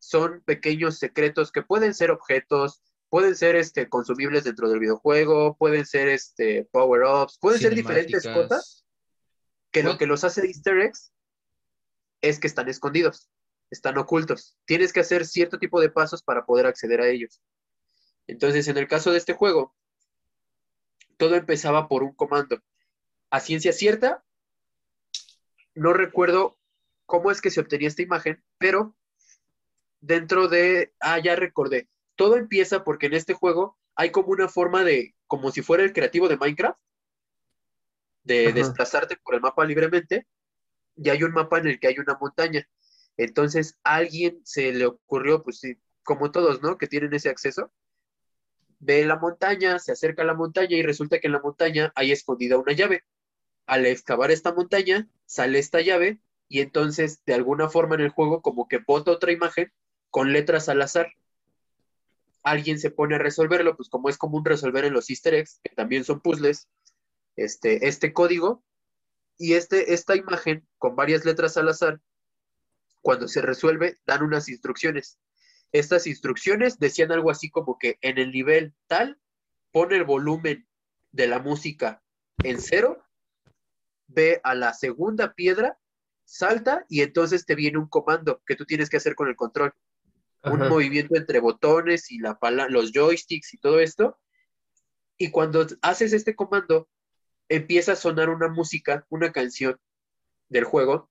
son pequeños secretos que pueden ser objetos, pueden ser este, consumibles dentro del videojuego, pueden ser este, power-ups, pueden ser diferentes cosas que lo que los hace easter eggs es que están escondidos, están ocultos. Tienes que hacer cierto tipo de pasos para poder acceder a ellos. Entonces, en el caso de este juego, todo empezaba por un comando a ciencia cierta, no recuerdo cómo es que se obtenía esta imagen, pero dentro de, ah, ya recordé, todo empieza porque en este juego hay como una forma de, como si fuera el creativo de Minecraft, de desplazarte por el mapa libremente, y hay un mapa en el que hay una montaña. Entonces, a alguien se le ocurrió, pues sí, como todos, ¿no? Que tienen ese acceso, ve la montaña, se acerca a la montaña y resulta que en la montaña hay escondida una llave al excavar esta montaña, sale esta llave y entonces de alguna forma en el juego como que bota otra imagen con letras al azar. Alguien se pone a resolverlo, pues como es común resolver en los easter eggs, que también son puzzles, este, este código y este, esta imagen con varias letras al azar, cuando se resuelve, dan unas instrucciones. Estas instrucciones decían algo así como que en el nivel tal, pone el volumen de la música en cero ve a la segunda piedra, salta y entonces te viene un comando que tú tienes que hacer con el control. Un movimiento entre botones y la los joysticks y todo esto. Y cuando haces este comando, empieza a sonar una música, una canción del juego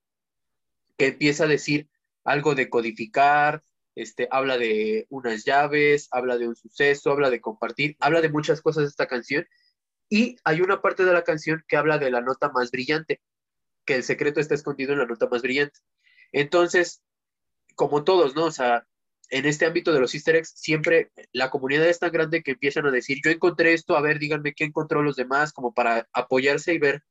que empieza a decir algo de codificar, este, habla de unas llaves, habla de un suceso, habla de compartir, habla de muchas cosas esta canción y hay una parte de la canción que habla de la nota más brillante, que el secreto está escondido en la nota más brillante. Entonces, como todos, ¿no? O sea, en este ámbito de los easter eggs, siempre la comunidad es tan grande que empiezan a decir, yo encontré esto, a ver, díganme quién encontró los demás, como para apoyarse y ver,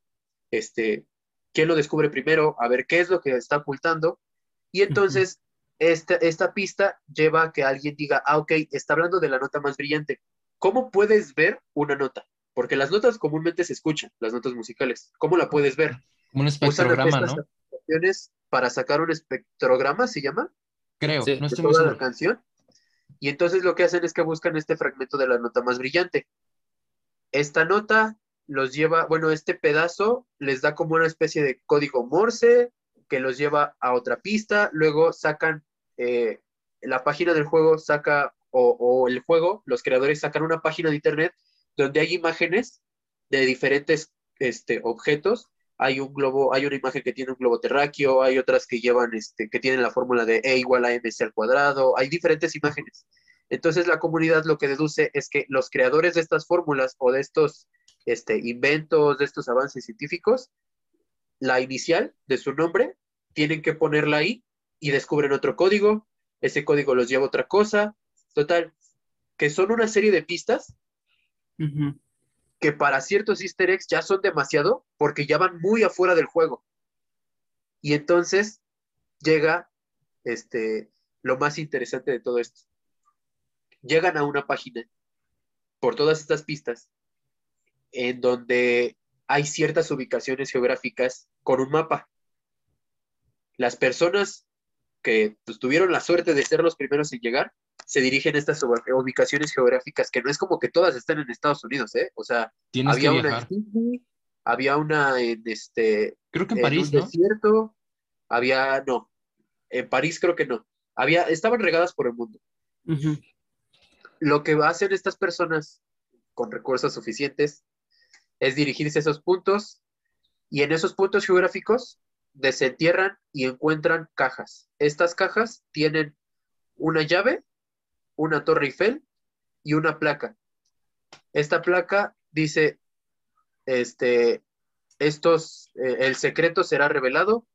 este, quién lo descubre primero, a ver qué es lo que está ocultando. Y entonces, esta, esta pista lleva a que alguien diga, ah, ok, está hablando de la nota más brillante. ¿Cómo puedes ver una nota? Porque las notas comúnmente se escuchan, las notas musicales. ¿Cómo la puedes ver?
Como un espectrograma, ¿no?
Para sacar un espectrograma, ¿se llama?
Creo,
no estoy toda la canción. Y entonces lo que hacen es que buscan este fragmento de la nota más brillante. Esta nota los lleva, bueno, este pedazo les da como una especie de código Morse que los lleva a otra pista. Luego sacan, eh, la página del juego saca, o, o el juego, los creadores sacan una página de internet donde hay imágenes de diferentes este, objetos. Hay un globo, hay una imagen que tiene un globo terráqueo, hay otras que llevan, este, que tienen la fórmula de E igual a mc al cuadrado, hay diferentes imágenes. Entonces la comunidad lo que deduce es que los creadores de estas fórmulas o de estos este, inventos, de estos avances científicos, la inicial de su nombre, tienen que ponerla ahí y descubren otro código, ese código los lleva a otra cosa, total, que son una serie de pistas que para ciertos easter eggs ya son demasiado porque ya van muy afuera del juego. Y entonces llega este, lo más interesante de todo esto. Llegan a una página por todas estas pistas en donde hay ciertas ubicaciones geográficas con un mapa. Las personas que pues, tuvieron la suerte de ser los primeros en llegar se dirigen a estas ubicaciones geográficas que no es como que todas están en Estados Unidos, ¿eh? O sea, había una en Sydney, había una en este.
Creo que en, París,
¿no? Desierto, había, no, en París creo que no. Había, estaban regadas por el mundo. Lo que hacen estas personas con recursos suficientes es dirigirse a esos puntos y en esos puntos geográficos desentierran y encuentran cajas. Estas cajas tienen una llave, una torre Eiffel y una placa. Esta placa dice, este, estos, eh, el secreto será revelado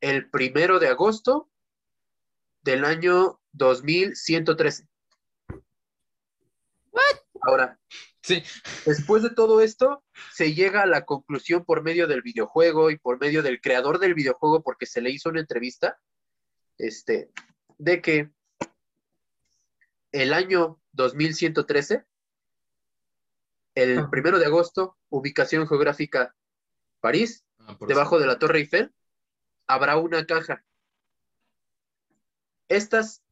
el primero de agosto del año 2113. Ahora, sí. después de todo esto, se llega a la conclusión por medio del videojuego y por medio del creador del videojuego, porque se le hizo una entrevista, este, de que el año 2113, el ah. primero de agosto, ubicación geográfica París, ah, debajo de la Torre Eiffel, habrá una caja. Estas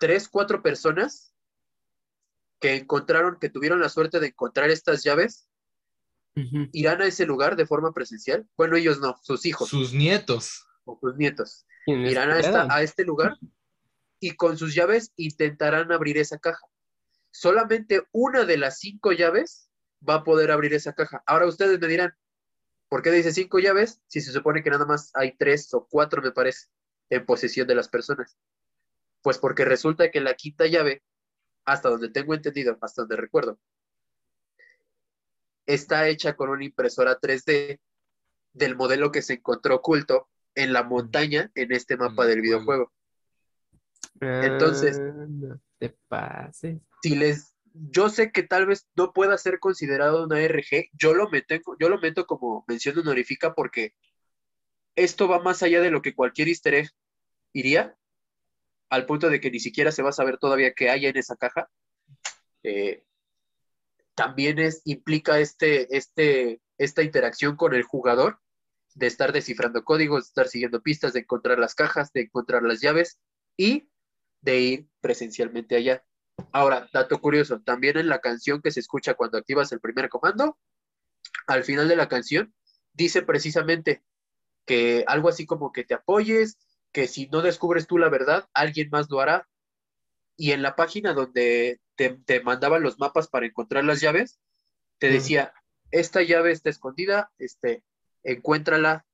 tres, cuatro personas que encontraron, que tuvieron la suerte de encontrar estas llaves, irán a ese lugar de forma presencial. Bueno, ellos no, sus hijos.
Sus nietos.
O sus nietos. Irán a, a este lugar y con sus llaves intentarán abrir esa caja. Solamente una de las cinco llaves va a poder abrir esa caja. Ahora ustedes me dirán, ¿por qué dice cinco llaves si se supone que nada más hay tres o cuatro, me parece, en posesión de las personas? Pues porque resulta que la quinta llave hasta donde tengo entendido, hasta donde recuerdo, está hecha con una impresora 3D del modelo que se encontró oculto en la montaña en este mapa del videojuego. Entonces,
te pases.
Si les, yo sé que tal vez no pueda ser considerado una RG, yo lo meto, yo lo meto como mención honorífica porque esto va más allá de lo que cualquier easter egg iría al punto de que ni siquiera se va a saber todavía qué hay en esa caja. Eh, también es, implica este, este, esta interacción con el jugador de estar descifrando códigos, de estar siguiendo pistas, de encontrar las cajas, de encontrar las llaves y de ir presencialmente allá. Ahora, dato curioso, también en la canción que se escucha cuando activas el primer comando, al final de la canción dice precisamente que algo así como que te apoyes, que si no descubres tú la verdad, alguien más lo hará. Y en la página donde te, mandaban los mapas para encontrar las llaves, te decía, esta llave está escondida, este, encuéntrala,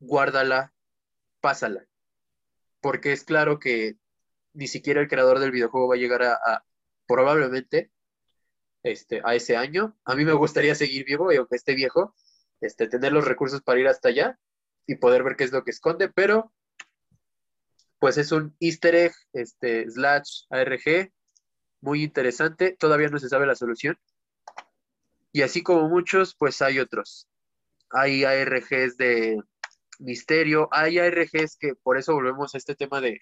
guárdala, pásala. Porque es claro que ni siquiera el creador del videojuego va a llegar a, probablemente este, a ese año. A mí me gustaría seguir vivo y aunque esté viejo, este, tener los recursos para ir hasta allá y poder ver qué es lo que esconde, pero pues es un easter egg, este, slash ARG, muy interesante, todavía no se sabe la solución. Y así como muchos, pues hay otros. Hay ARGs de misterio, hay ARGs que por eso volvemos a este tema de,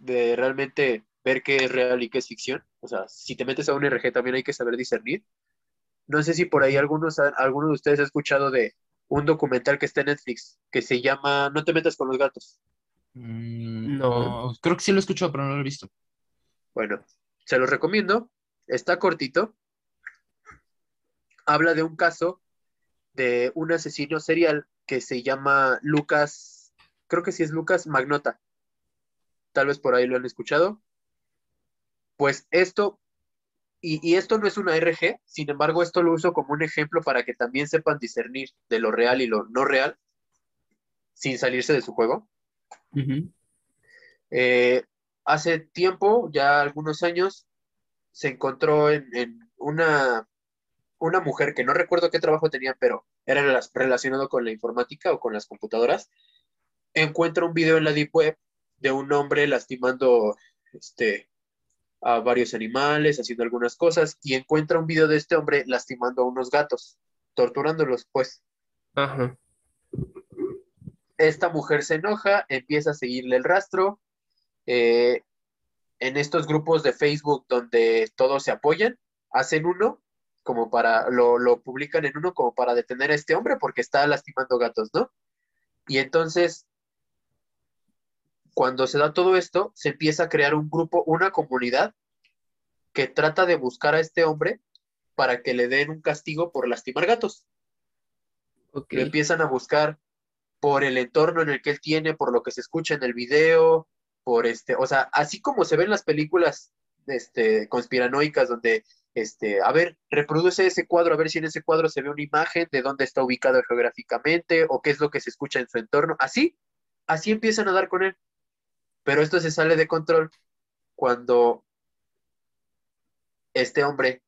de realmente ver qué es real y qué es ficción. O sea, si te metes a un RG también hay que saber discernir. No sé si por ahí algunos, algunos de ustedes ha escuchado de un documental que está en Netflix que se llama No te metas con los gatos.
Mm, no. Creo que sí lo he escuchado, pero no lo he visto.
Bueno, se los recomiendo. Está cortito. Habla de un caso de un asesino serial que se llama Lucas, creo que sí es Lucas Magnota. Tal vez por ahí lo han escuchado. Pues esto y, esto no es una RG, sin embargo, esto lo uso como un ejemplo para que también sepan discernir de lo real y lo no real, sin salirse de su juego. Eh, hace tiempo, ya algunos años, se encontró en, una, una mujer que no recuerdo qué trabajo tenía, pero era relacionado con la informática o con las computadoras. Encuentra un video en la Deep Web de un hombre lastimando este, a varios animales, haciendo algunas cosas, y encuentra un video de este hombre lastimando a unos gatos, torturándolos, pues. Ajá. Esta mujer se enoja, empieza a seguirle el rastro. Eh, en estos grupos de Facebook donde todos se apoyan, hacen uno como para, lo, lo publican en uno como para detener a este hombre porque está lastimando gatos, ¿no? Y entonces cuando se da todo esto, se empieza a crear un grupo, una comunidad que trata de buscar a este hombre para que le den un castigo por lastimar gatos. Lo empiezan a buscar por el entorno en el que él tiene, por lo que se escucha en el video, por este, o sea, así como se ven las películas este, conspiranoicas donde, este, a ver, reproduce ese cuadro, a ver si en ese cuadro se ve una imagen de dónde está ubicado geográficamente o qué es lo que se escucha en su entorno. Así, así empiezan a dar con él. Pero esto se sale de control cuando este hombre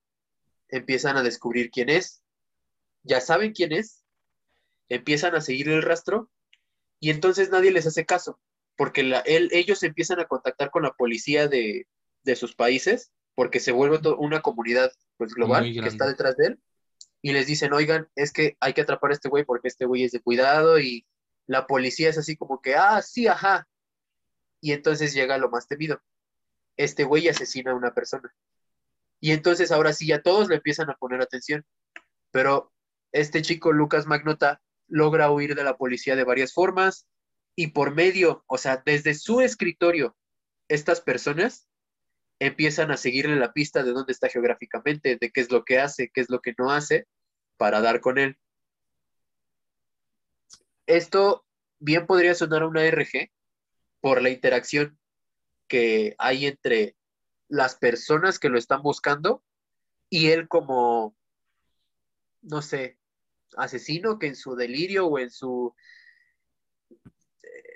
empiezan a descubrir quién es, ya saben quién es, empiezan a seguir el rastro y entonces nadie les hace caso, porque ellos empiezan a contactar con la policía de, sus países, porque se vuelve una comunidad pues, global que está detrás de él, y les dicen, oigan, es que hay que atrapar a este güey porque este güey es de cuidado y la policía es así como que, ah, sí, ajá, y entonces llega lo más temido. Este güey asesina a una persona. Y entonces ahora sí ya todos le empiezan a poner atención. Pero este chico, Lucas Magnota, logra huir de la policía de varias formas y por medio, o sea, desde su escritorio, estas personas empiezan a seguirle la pista de dónde está geográficamente, de qué es lo que hace, qué es lo que no hace, para dar con él. Esto bien podría sonar a una RG, por la interacción que hay entre las personas que lo están buscando y él como, no sé, asesino que en su delirio o en su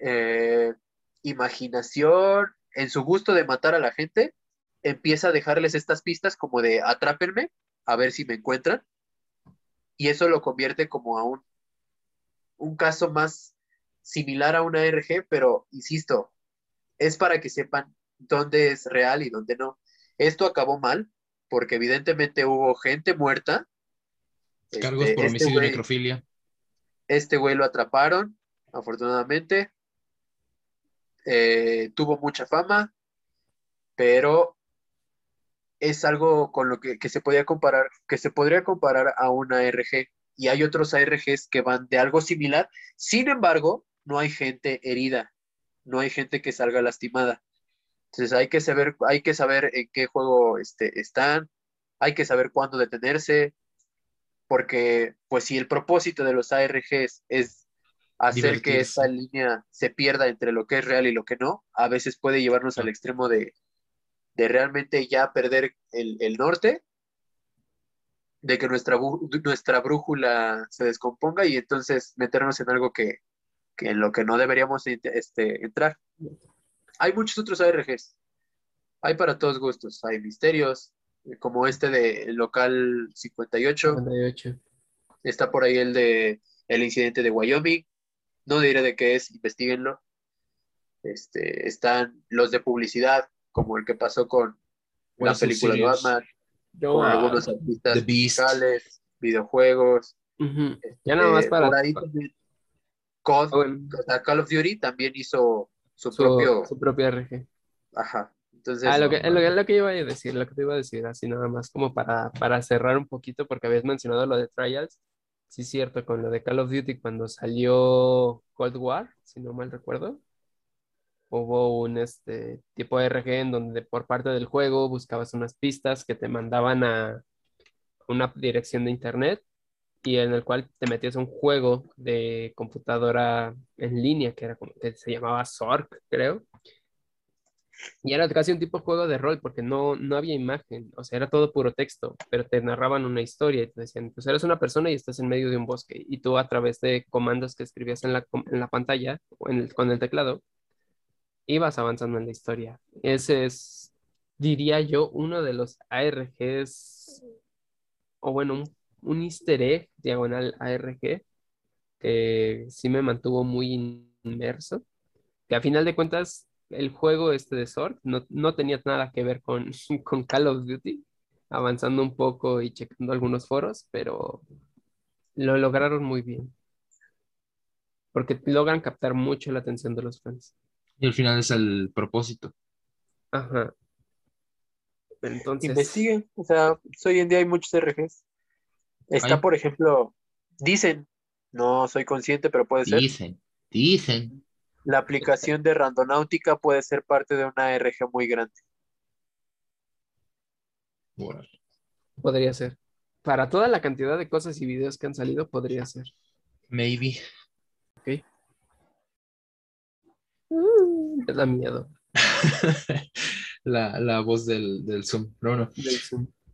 eh, imaginación, en su gusto de matar a la gente, empieza a dejarles estas pistas como de atrápenme, a ver si me encuentran. Y eso lo convierte como a un, un caso más similar a una RG, pero insisto, es para que sepan dónde es real y dónde no. Esto acabó mal, porque evidentemente hubo gente muerta.
Cargos este, por este homicidio y necrofilia.
Este güey lo atraparon, afortunadamente. Eh, tuvo mucha fama, pero es algo con lo que, que, se podía comparar, que se podría comparar a una ARG. Y hay otros ARGs que van de algo similar. Sin embargo, no hay gente herida, no hay gente que salga lastimada. Entonces hay que saber, hay que saber en qué juego este, están, hay que saber cuándo detenerse, porque pues si el propósito de los ARGs es hacer que esta línea se pierda entre lo que es real y lo que no, a veces puede llevarnos al extremo de, realmente ya perder el, el, norte, de que nuestra, nuestra brújula se descomponga y entonces meternos en algo que, que en lo que no deberíamos este, entrar. Hay muchos otros ARGs. Hay para todos gustos. Hay misterios, como este de Local 58. Está por ahí el de el incidente de Wyoming. No diré de qué es, investiguenlo. Este, están los de publicidad, como el que pasó con la película de Batman, con algunos artistas musicales, videojuegos.
ya nada más este, para,
Ah, Call of Duty también hizo su, propio.
Su propia RG.
Ajá. Entonces,
ah, lo que, lo, que, iba a decir, lo que te iba a decir, así nada más como para, para cerrar un poquito, porque habías mencionado lo de Trials. Sí, es cierto, con lo de Call of Duty, cuando salió Cold War, si no mal recuerdo, hubo un este, tipo de RG en donde por parte del juego buscabas unas pistas que te mandaban a una dirección de internet y en el cual te metías un juego de computadora en línea que, era como, que se llamaba Zork, creo. Y era casi un tipo de juego de rol porque no, no había imagen, o sea, era todo puro texto, pero te narraban una historia y te decían, pues eres una persona y estás en medio de un bosque y tú a través de comandos que escribías en la, en la pantalla o el, con el teclado, ibas avanzando en la historia. Ese es, diría yo, uno de los ARGs, o bueno, un, un easter egg diagonal ARG, que sí me mantuvo muy inmerso, que a final de cuentas el juego este de Sword no, tenía nada que ver con, con Call of Duty, avanzando un poco y checando algunos foros, pero lo lograron muy bien. Porque logran captar mucho la atención de los fans.
Y al final es el propósito.
Ajá.
entonces. Investiguen. O sea, hoy en día hay muchos RGs. Está, por ejemplo, dicen, no soy consciente, pero puede ser.
Dicen, dicen
la aplicación de Randonáutica puede ser parte de una RG muy grande.
Podría ser. Para toda la cantidad de cosas y videos que han salido, podría ser.
Maybe.
Ok. Uh, me da miedo.
la, voz del, del Zoom. No, no.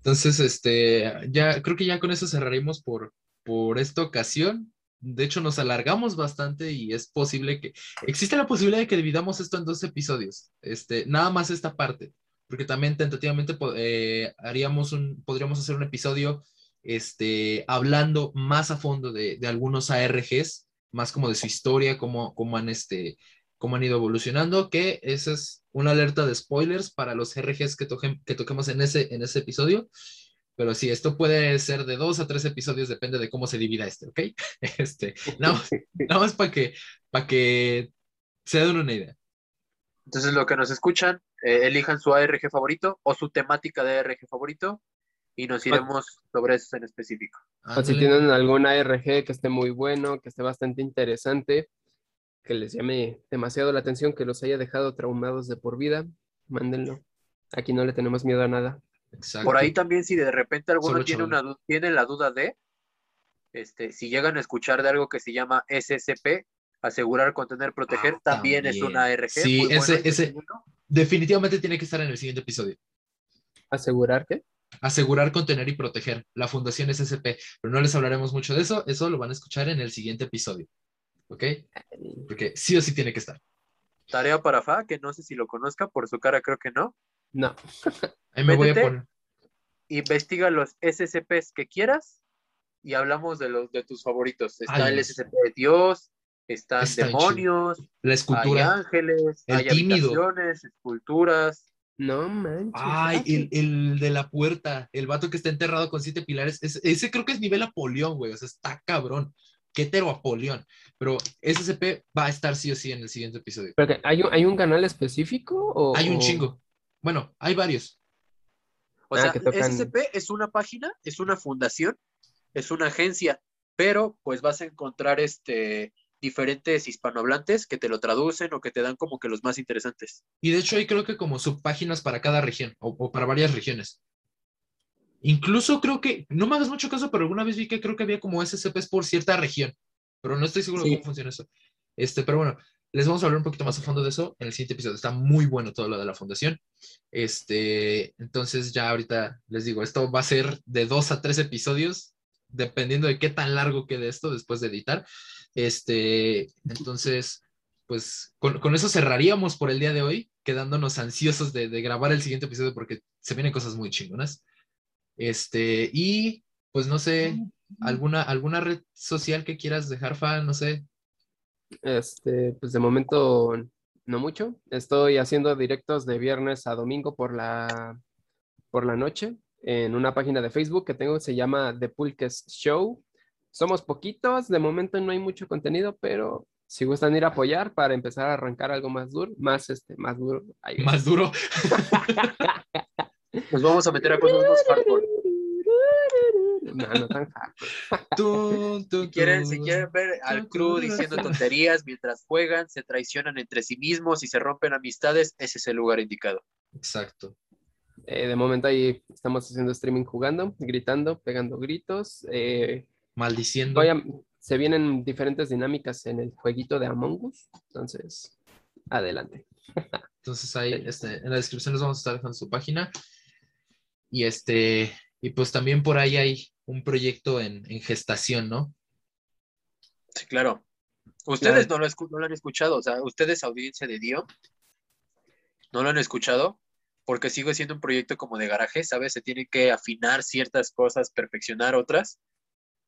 Entonces, este, ya creo que ya con eso cerraremos por, por esta ocasión. De hecho nos alargamos bastante y es posible que existe la posibilidad de que dividamos esto en dos episodios, este, nada más esta parte, porque también tentativamente eh, haríamos podríamos hacer un episodio este, hablando más a fondo de, algunos ARGs, más como de su historia, cómo, cómo, han, este, cómo han ido evolucionando, que esa es una alerta de spoilers para los RGs que, que toquemos en ese, en ese episodio. Pero sí, esto puede ser de dos a tres episodios, depende de cómo se divida este, ¿ok? Este, nada más, para que, para que se den una idea.
Entonces, lo que nos escuchan, eh, elijan su ARG favorito o su temática de ARG favorito y nos iremos sobre eso en específico.
O si tienen algún ARG que esté muy bueno, que esté bastante interesante, que les llame demasiado la atención, que los haya dejado traumados de por vida, mándenlo. Aquí no le tenemos miedo a nada.
Por ahí también, si de repente alguno tiene, una, tiene la duda de, este, si llegan a escuchar de algo que se llama SSP, asegurar, contener, proteger, ah, también, es una ARG.
Sí, ese, ese definitivamente tiene que estar en el siguiente episodio.
¿Asegurar qué?
Asegurar, contener y proteger. La fundación SSP. Pero no les hablaremos mucho de eso. Eso lo van a escuchar en el siguiente episodio. ¿Ok? Porque sí o sí tiene que estar.
Tarea para Fa, que no sé si lo conozca, por su cara creo que no.
No.
Ahí me voy a poner.
Investiga los SCPs que quieras y hablamos de los de tus favoritos. Está el SCP de Dios, están demonios,
la escultura,
hay ángeles, el hay tímido. esculturas.
No manches.
Ay, el, de la puerta, el vato que está enterrado con siete pilares. ese creo que es nivel Apolión, güey. O sea, está cabrón. Qué Apolión. Pero SCP va a estar sí o sí en el siguiente episodio.
¿Pero ¿hay, un, ¿Hay un canal específico? O,
hay un chingo. Bueno, hay varios.
O ah, sea, SCP es una página, es una fundación, es una agencia, pero pues vas a encontrar este diferentes hispanohablantes que te lo traducen o que te dan como que los más interesantes.
Y de hecho hay creo que como subpáginas para cada región o, para varias regiones. Incluso creo que, no me hagas mucho caso, pero alguna vez vi que creo que había como SCPs por cierta región, pero no estoy seguro de cómo funciona eso. Este, pero bueno, les vamos a hablar un poquito más a fondo de eso en el siguiente episodio. Está muy bueno todo lo de la fundación. Este, entonces ya ahorita les digo, esto va a ser de dos a tres episodios, dependiendo de qué tan largo quede esto después de editar. Este, entonces, pues con, eso cerraríamos por el día de hoy, quedándonos ansiosos de, grabar el siguiente episodio porque se vienen cosas muy chingonas. Este, y pues no sé, alguna, alguna red social que quieras dejar, Fa, no sé,
este, pues de momento no mucho. Estoy haciendo directos de viernes a domingo por la, por la noche en una página de Facebook que tengo, se llama The Pulques Show. Somos poquitos, de momento no hay mucho contenido, pero si gustan ir a apoyar para empezar a arrancar algo más duro, más este, más duro.
más duro.
Nos vamos a meter a cosas más hardcore.
No, no tan
si, quieren, si quieren ver al crew diciendo tonterías mientras juegan, se traicionan entre sí mismos y se rompen amistades, ese es el lugar indicado.
Exacto.
Eh, de momento ahí estamos haciendo streaming jugando, gritando, pegando gritos. Eh,
Maldiciendo.
se vienen diferentes dinámicas en el jueguito de Among Us, entonces, adelante.
Entonces ahí este, en la descripción les vamos a estar dejando su página. Y este, y pues también por ahí hay un proyecto en, gestación, ¿no?
Sí, claro. Ustedes no, lo, no lo han escuchado, o sea, ustedes, audiencia de Dio, no lo han escuchado porque sigue siendo un proyecto como de garaje, ¿sabes? Se tiene que afinar ciertas cosas, perfeccionar otras,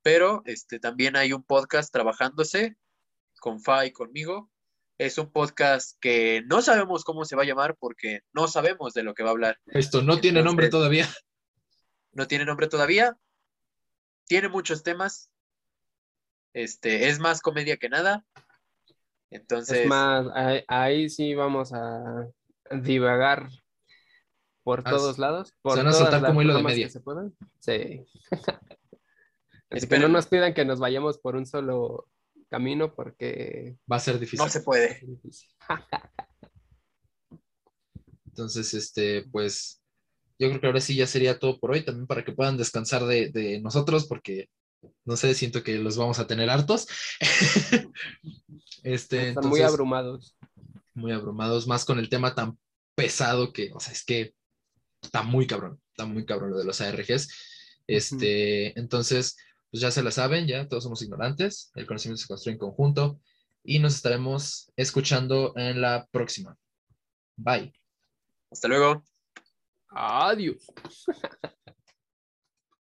pero este, también hay un podcast trabajándose con Fa y conmigo. Es un podcast que no sabemos cómo se va a llamar porque no sabemos de lo que va a hablar.
Esto no tiene nombre todavía.
No tiene nombre todavía. Tiene muchos temas. Este, es más comedia que nada. Entonces.
Es más, ahí, sí vamos a divagar por ah, todos lados. Por
se van a soltar como hilo de media.
Se Sí. Así que no nos pidan que nos vayamos por un solo camino porque
va a ser difícil.
No se puede.
Entonces, este, pues, yo creo que ahora sí ya sería todo por hoy, también para que puedan descansar de, nosotros, porque no sé, siento que los vamos a tener hartos.
este, Están muy abrumados.
Muy abrumados, más con el tema tan pesado que, o sea, es que está muy cabrón, está muy cabrón lo de los ARGs. Este, entonces, pues ya se la saben, ya todos somos ignorantes, el conocimiento se construye en conjunto y nos estaremos escuchando en la próxima. Bye.
Hasta luego.
Adiós.